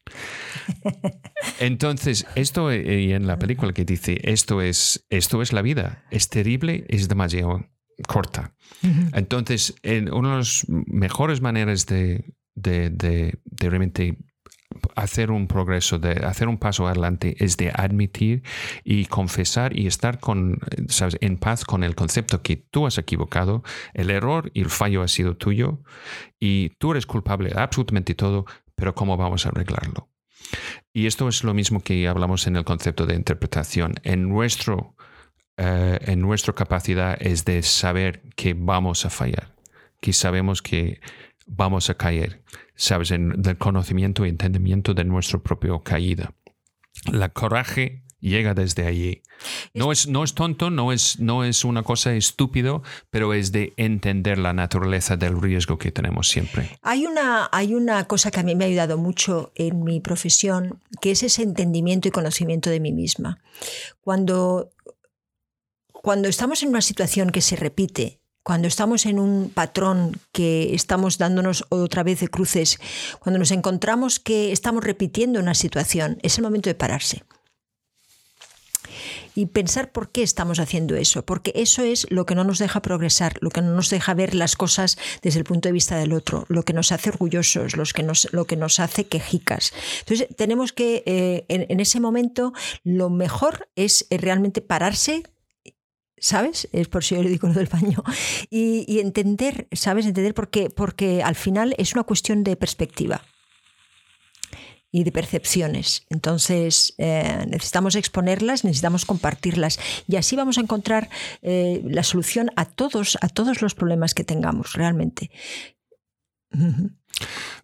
Entonces, esto y en la película que dice, esto es, esto es la vida, es terrible, es demasiado corta. Entonces, en una de las mejores maneras de, de, de, de realmente hacer un progreso, de hacer un paso adelante, es de admitir y confesar y estar con, en paz con el concepto que tú has equivocado, el error y el fallo ha sido tuyo y tú eres culpable de absolutamente todo, pero ¿cómo vamos a arreglarlo? Y esto es lo mismo que hablamos en el concepto de interpretación. En nuestro, eh, en nuestra capacidad es de saber que vamos a fallar, que sabemos que vamos a caer, ¿sabes? En el conocimiento y entendimiento de nuestra propia caída. La coraje llega desde allí. No es, no es tonto, no es, no es una cosa estúpido, pero es de entender la naturaleza del riesgo que tenemos siempre. Hay una, hay una cosa que a mí me ha ayudado mucho en mi profesión, que es ese entendimiento y conocimiento de mí misma. Cuando, cuando estamos en una situación que se repite cuando estamos en un patrón que estamos dándonos otra vez de cruces, cuando nos encontramos que estamos repitiendo una situación, es el momento de pararse. Y pensar por qué estamos haciendo eso, porque eso es lo que no nos deja progresar, lo que no nos deja ver las cosas desde el punto de vista del otro, lo que nos hace orgullosos, que nos, lo que nos hace quejicas. Entonces tenemos que, eh, en, ese momento, lo mejor es eh, realmente pararse, ¿sabes? Es por si yo le digo lo del baño. Y, entender, ¿sabes? Entender por qué, porque al final es una cuestión de perspectiva y de percepciones. Entonces, eh, necesitamos exponerlas, necesitamos compartirlas y así vamos a encontrar eh, la solución a todos, a todos los problemas que tengamos, realmente.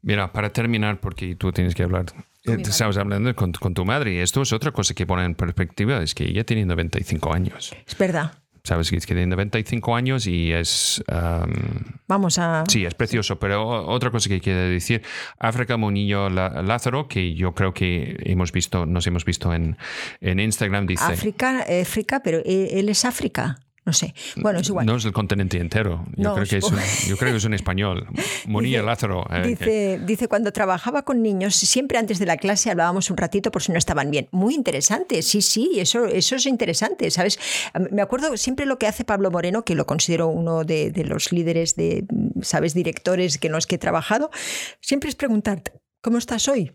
Mira, para terminar, porque tú tienes que hablar eh, Estabas hablando con, con, tu madre y esto es otra cosa que pone en perspectiva, es que ella tiene 95 años. Es verdad. Sabes que tiene 95 años y es... Vamos a... Sí, es precioso, pero otra cosa que quiere decir, África Monillo Lázaro, que yo creo que hemos visto, nos hemos visto en, en Instagram, dice... África, África, pero él es África. No sé. Bueno, es igual. No es el continente entero. Yo, creo, que es un, yo creo que es un español. Monilla Lázaro. Eh, dice, dice, cuando trabajaba con niños, siempre antes de la clase hablábamos un ratito por si no estaban bien. Muy interesante, sí, sí, eso, eso es interesante, ¿sabes? Me acuerdo siempre lo que hace Pablo Moreno, que lo considero uno de, de los líderes de, ¿sabes?, directores que no es que he trabajado. Siempre es preguntarte, ¿cómo estás hoy?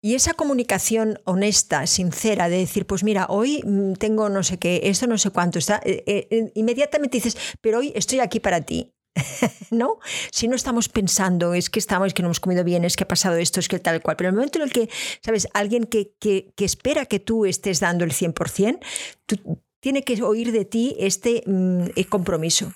Y esa comunicación honesta, sincera, de decir, pues mira, hoy mm, tengo no sé qué, esto no sé cuánto, está, eh, eh, inmediatamente dices, pero hoy estoy aquí para ti. ¿No? Si no estamos pensando, es que estamos, es que no hemos comido bien, es que ha pasado esto, es que tal cual. Pero en el momento en el que, ¿sabes? Alguien que, que, que espera que tú estés dando el 100%, tú, tiene que oír de ti este mm, compromiso.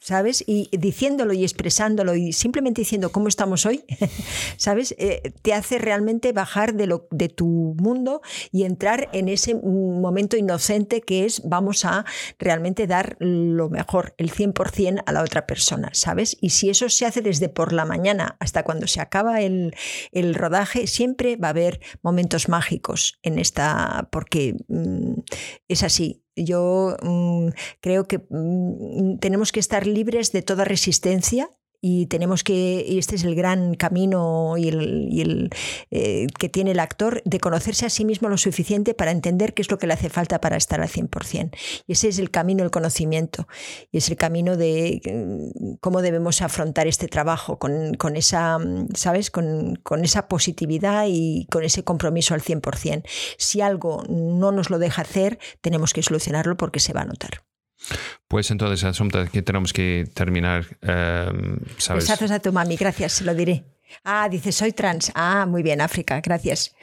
¿Sabes? Y diciéndolo y expresándolo y simplemente diciendo cómo estamos hoy, ¿sabes? Eh, te hace realmente bajar de, lo, de tu mundo y entrar en ese momento inocente que es vamos a realmente dar lo mejor, el 100% a la otra persona, ¿sabes? Y si eso se hace desde por la mañana hasta cuando se acaba el, el rodaje, siempre va a haber momentos mágicos en esta, porque mm, es así, yo mm, creo que mm, tenemos que estar libres de toda resistencia y tenemos que, y este es el gran camino y el, eh, que tiene el actor, de conocerse a sí mismo lo suficiente para entender qué es lo que le hace falta para estar al 100%. Y ese es el camino del conocimiento y es el camino de mm, cómo debemos afrontar este trabajo con, con esa, ¿sabes? Con, con, esa positividad y con ese compromiso al 100%. Si algo no nos lo deja hacer, tenemos que solucionarlo porque se va a notar. Pues entonces, Asunta, que tenemos que terminar. Besazos a tu mami, gracias, se lo diré. Ah, dice, soy trans. Ah, muy bien, África, gracias.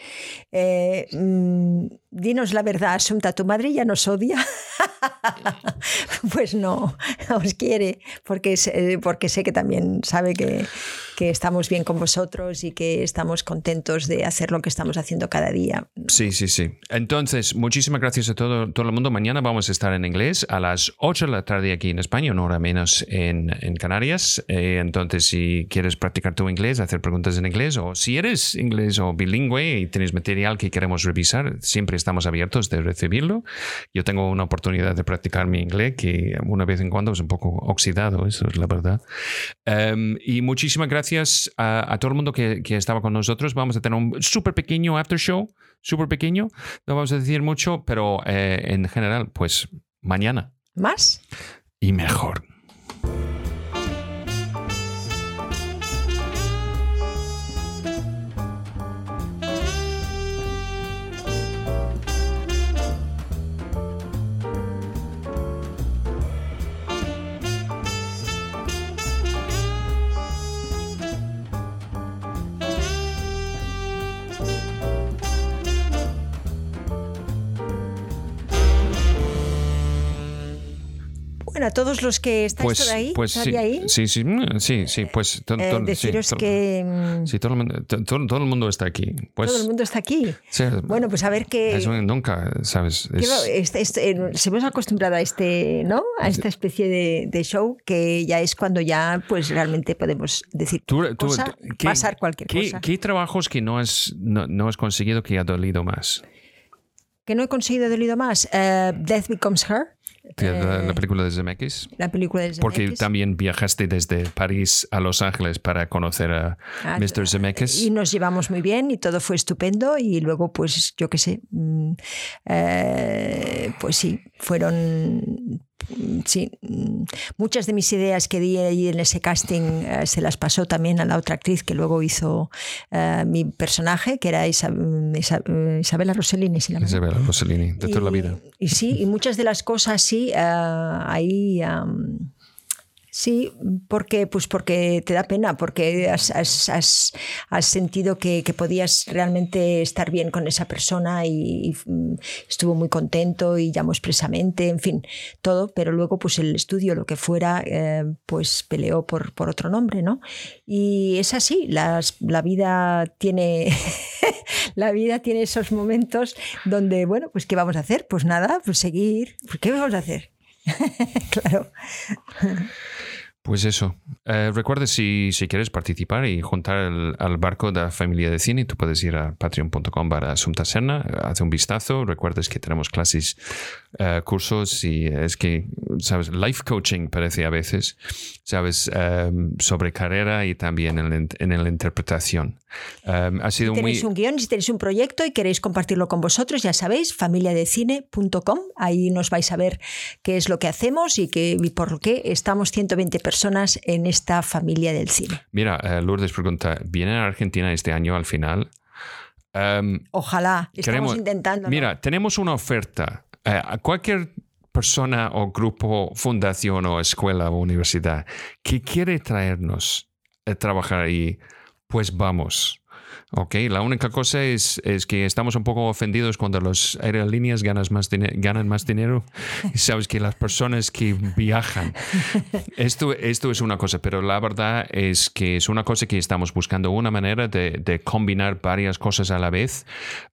Eh, mmm, dinos la verdad, Asunta, ¿tu madre ya nos odia? pues no, os quiere, porque, porque sé que también sabe que, que, estamos bien con vosotros y que estamos contentos de hacer lo que estamos haciendo cada día. Sí, sí, sí. Entonces, muchísimas gracias a todo, todo el mundo. Mañana vamos a estar en inglés a las 8 de la tarde aquí en España, una hora menos en, en Canarias. Eh, entonces, si quieres practicar tu inglés, hacer preguntas en inglés, o si eres inglés o bilingüe y tienes material que queremos revisar, siempre estamos abiertos de recibirlo. Yo tengo una oportunidad de practicar mi inglés que una vez en cuando es un poco oxidado, eso es la verdad. Um, y muchísimas gracias a, a todo el mundo que, que, estaba con nosotros. Vamos a tener un súper pequeño after show, súper pequeño. No vamos a decir mucho, pero eh, en general, pues mañana. ¿Más? Y mejor. Bueno, a todos los que estáis pues, por ahí, pues sí, ahí? sí, sí, sí, sí, pues to, eh, to, deciros sí, to, que mm, sí, todo, el mundo, todo, el mundo está aquí. Pues, todo el mundo está aquí. Sí, bueno, pues a ver qué. Nunca, ¿sabes? Es, se hemos acostumbrado a este, ¿no? A esta especie de, de, show que ya es cuando ya, pues realmente podemos decir tú, cosa, tú, ¿qué, pasar cualquier ¿qué, cosa. ¿Qué trabajos que no has, no, no has conseguido que ha dolido más? que no he conseguido dolido más. Uh, Death Becomes Her. La, la, película de Zemeckis. La película de Zemeckis. Porque también viajaste desde París a Los Ángeles para conocer a ah, Mr. Zemeckis. Y nos llevamos muy bien y todo fue estupendo. Y luego, pues, yo qué sé, eh, pues sí, fueron sí, muchas de mis ideas que di ahí en ese casting uh, se las pasó también a la otra actriz que luego hizo uh, mi personaje, que era Isa, Isa, Isabela Rossellini. Si la Isabela Rossellini, de toda la vida. Y sí, y muchas de las cosas sí, uh, ahí... Um, Sí, porque, pues porque te da pena, porque has, has, has, sentido que, podías realmente estar bien con esa persona y, y, estuvo muy contento y llamó expresamente, en fin, todo, pero luego pues el estudio, lo que fuera, eh, pues peleó por, por, otro nombre, ¿no? Y es así, las, la vida tiene... la vida tiene esos momentos donde, bueno, pues ¿qué vamos a hacer? Pues nada, pues seguir. Pues, ¿Qué vamos a hacer? claro. Pues eso. Eh, recuerda, si, si, quieres participar y juntar al barco de la familia de cine, tú puedes ir a patreon.com para Asunta Serna, hace un vistazo. Recuerdes que tenemos clases, uh, cursos y es que, ¿sabes? Life coaching parece a veces, ¿sabes? Um, sobre carrera y también en, en la interpretación. Um, ha sido si tenéis muy... un guion, si tenéis un proyecto y queréis compartirlo con vosotros, ya sabéis, familiadecine.com. Ahí nos vais a ver qué es lo que hacemos y, que, y por qué estamos 120 personas personas en esta familia del cine. Mira, uh, Lourdes pregunta, ¿viene a Argentina este año al final? Um, Ojalá, estamos queremos- intentando. Mira, tenemos una oferta. Eh, a cualquier persona o grupo, fundación o escuela o universidad que quiere traernos a trabajar ahí, pues vamos. Ok, la única cosa es, es que estamos un poco ofendidos cuando las aerolíneas ganan más, ganan más dinero sabes que las personas que viajan. Esto, esto es una cosa, pero la verdad es que es una cosa que estamos buscando una manera de, de combinar varias cosas a la vez.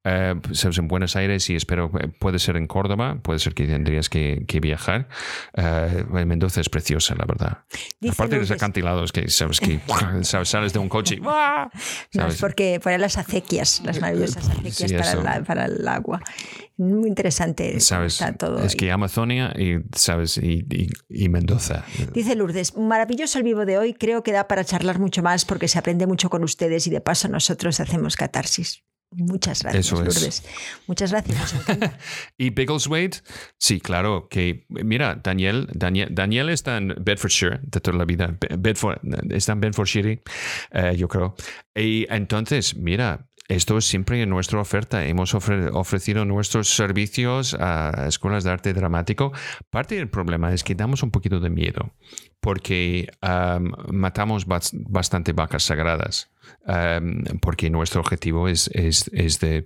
Eh, sabes, en Buenos Aires y espero, eh, puede ser en Córdoba, puede ser que tendrías que, que viajar. Eh, Mendoza es preciosa, la verdad. Dice Aparte de los acantilados que sabes que sabes, sales de un coche ¡guau! No, ¿sabes? es porque ahí las acequias, las maravillosas acequias Sí, para, eso. la- para el agua. Muy interesante. Está todo es ahí. que Amazonia y, ¿sabes? Y, y- y Mendoza. Dice Lourdes, maravilloso el vivo de hoy, creo que da para charlar mucho más porque se aprende mucho con ustedes y de paso nosotros hacemos catarsis. Muchas gracias, Eso es. Lourdes. Muchas gracias. ¿Y Biggleswade? Sí, claro. Que, mira, Daniel, Daniel, Daniel está en Bedfordshire de toda la vida. Be- Bedford, está en Bedfordshire, eh, yo creo. Y entonces, mira, esto es siempre nuestra oferta. Hemos ofre- ofrecido nuestros servicios a escuelas de arte dramático. Parte del problema es que damos un poquito de miedo porque am, matamos bas- bastante vacas sagradas. Am, porque nuestro objetivo es, es, es de,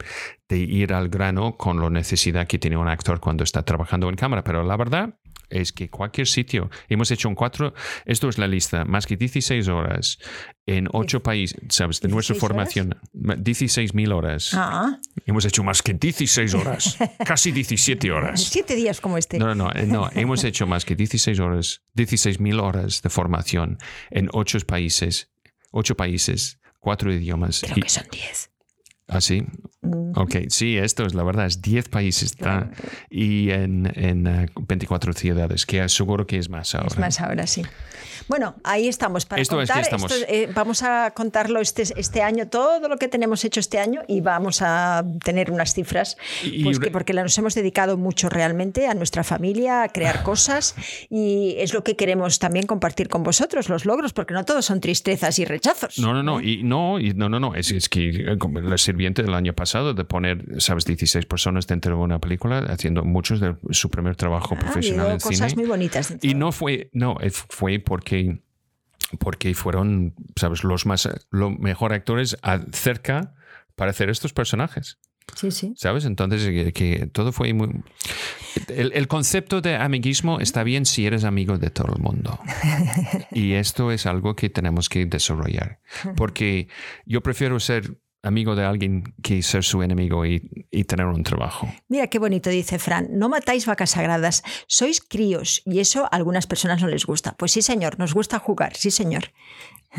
de ir al grano con la necesidad que tiene un actor cuando está trabajando en cámara. Pero la verdad es que cualquier sitio, hemos hecho un cuatro, esto es la lista, más que 16 horas en ocho países, ¿sabes? De nuestra 16 horas? formación, 16 mil horas. Ah, Hemos hecho más que 16 horas, casi 17 horas. siete días como este. No, no, no, eh, no, hemos hecho más que 16 horas, 16 mil horas de formación en ocho países, ocho países, cuatro idiomas. Creo Y- que son diez. ¿Ah, sí? Mm. Ok, sí, esto es la verdad, es 10 países está- y en, en eh, 24 ciudades, que seguro que es más ahora. Es más ahora, sí. Bueno, ahí estamos para Esto es que contar. estamos. esto, eh, vamos a contarlo este, este año, todo lo que tenemos hecho este año y vamos a tener unas cifras, pues y- que porque nos hemos dedicado mucho realmente a nuestra familia, a crear cosas y es lo que queremos también compartir con vosotros, los logros, porque no todos son tristezas y rechazos. No, no, no, y no, y no, no, no, es, es que eh, del año pasado de poner, sabes, 16 personas dentro de una película haciendo muchos de su primer trabajo Ha profesional en cosas cine. muy bonitas. Y no fue, no, eh, fue porque, porque fueron, sabes, los más, los mejor actores cerca para hacer estos personajes. Sí, sí. ¿Sabes? Entonces, que, que todo fue muy... El, el concepto de amiguismo está bien si eres amigo de todo el mundo. Y esto es algo que tenemos que desarrollar. Porque yo prefiero ser amigo de alguien que ser su enemigo y, y tener un trabajo. Mira qué bonito dice Fran, no matáis vacas sagradas, sois críos y eso a algunas personas no les gusta. Pues sí, señor, nos gusta jugar, sí, señor.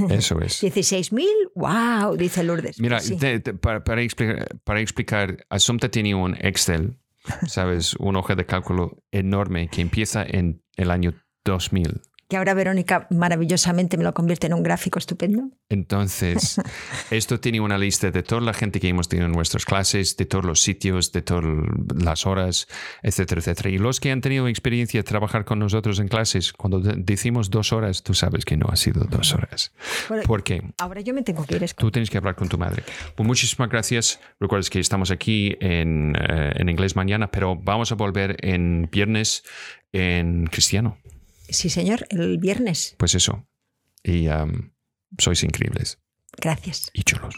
Eso es. 16.000, wow, dice Lourdes. Mira, sí. para, para explicar, para explicar, tenía un Excel, ¿sabes? Un hoja de cálculo enorme que empieza en el año 2000. Que ahora Verónica maravillosamente me lo convierte en un gráfico estupendo. Entonces, esto tiene una lista de toda la gente que hemos tenido en nuestras clases, de todos los sitios, de todas las horas, etcétera, etcétera. Y los que han tenido experiencia de trabajar con nosotros en clases, cuando de- decimos dos horas, tú sabes que no ha sido dos horas. Bueno, ¿Por qué? Ahora yo me tengo que ir. Tú tienes que hablar con tu madre. Pues muchísimas gracias. Recuerdes que estamos aquí en, eh, en inglés mañana, pero vamos a volver en viernes en cristiano. Sí, señor, el viernes. Pues eso. Y um, sois increíbles Gracias. y chulos.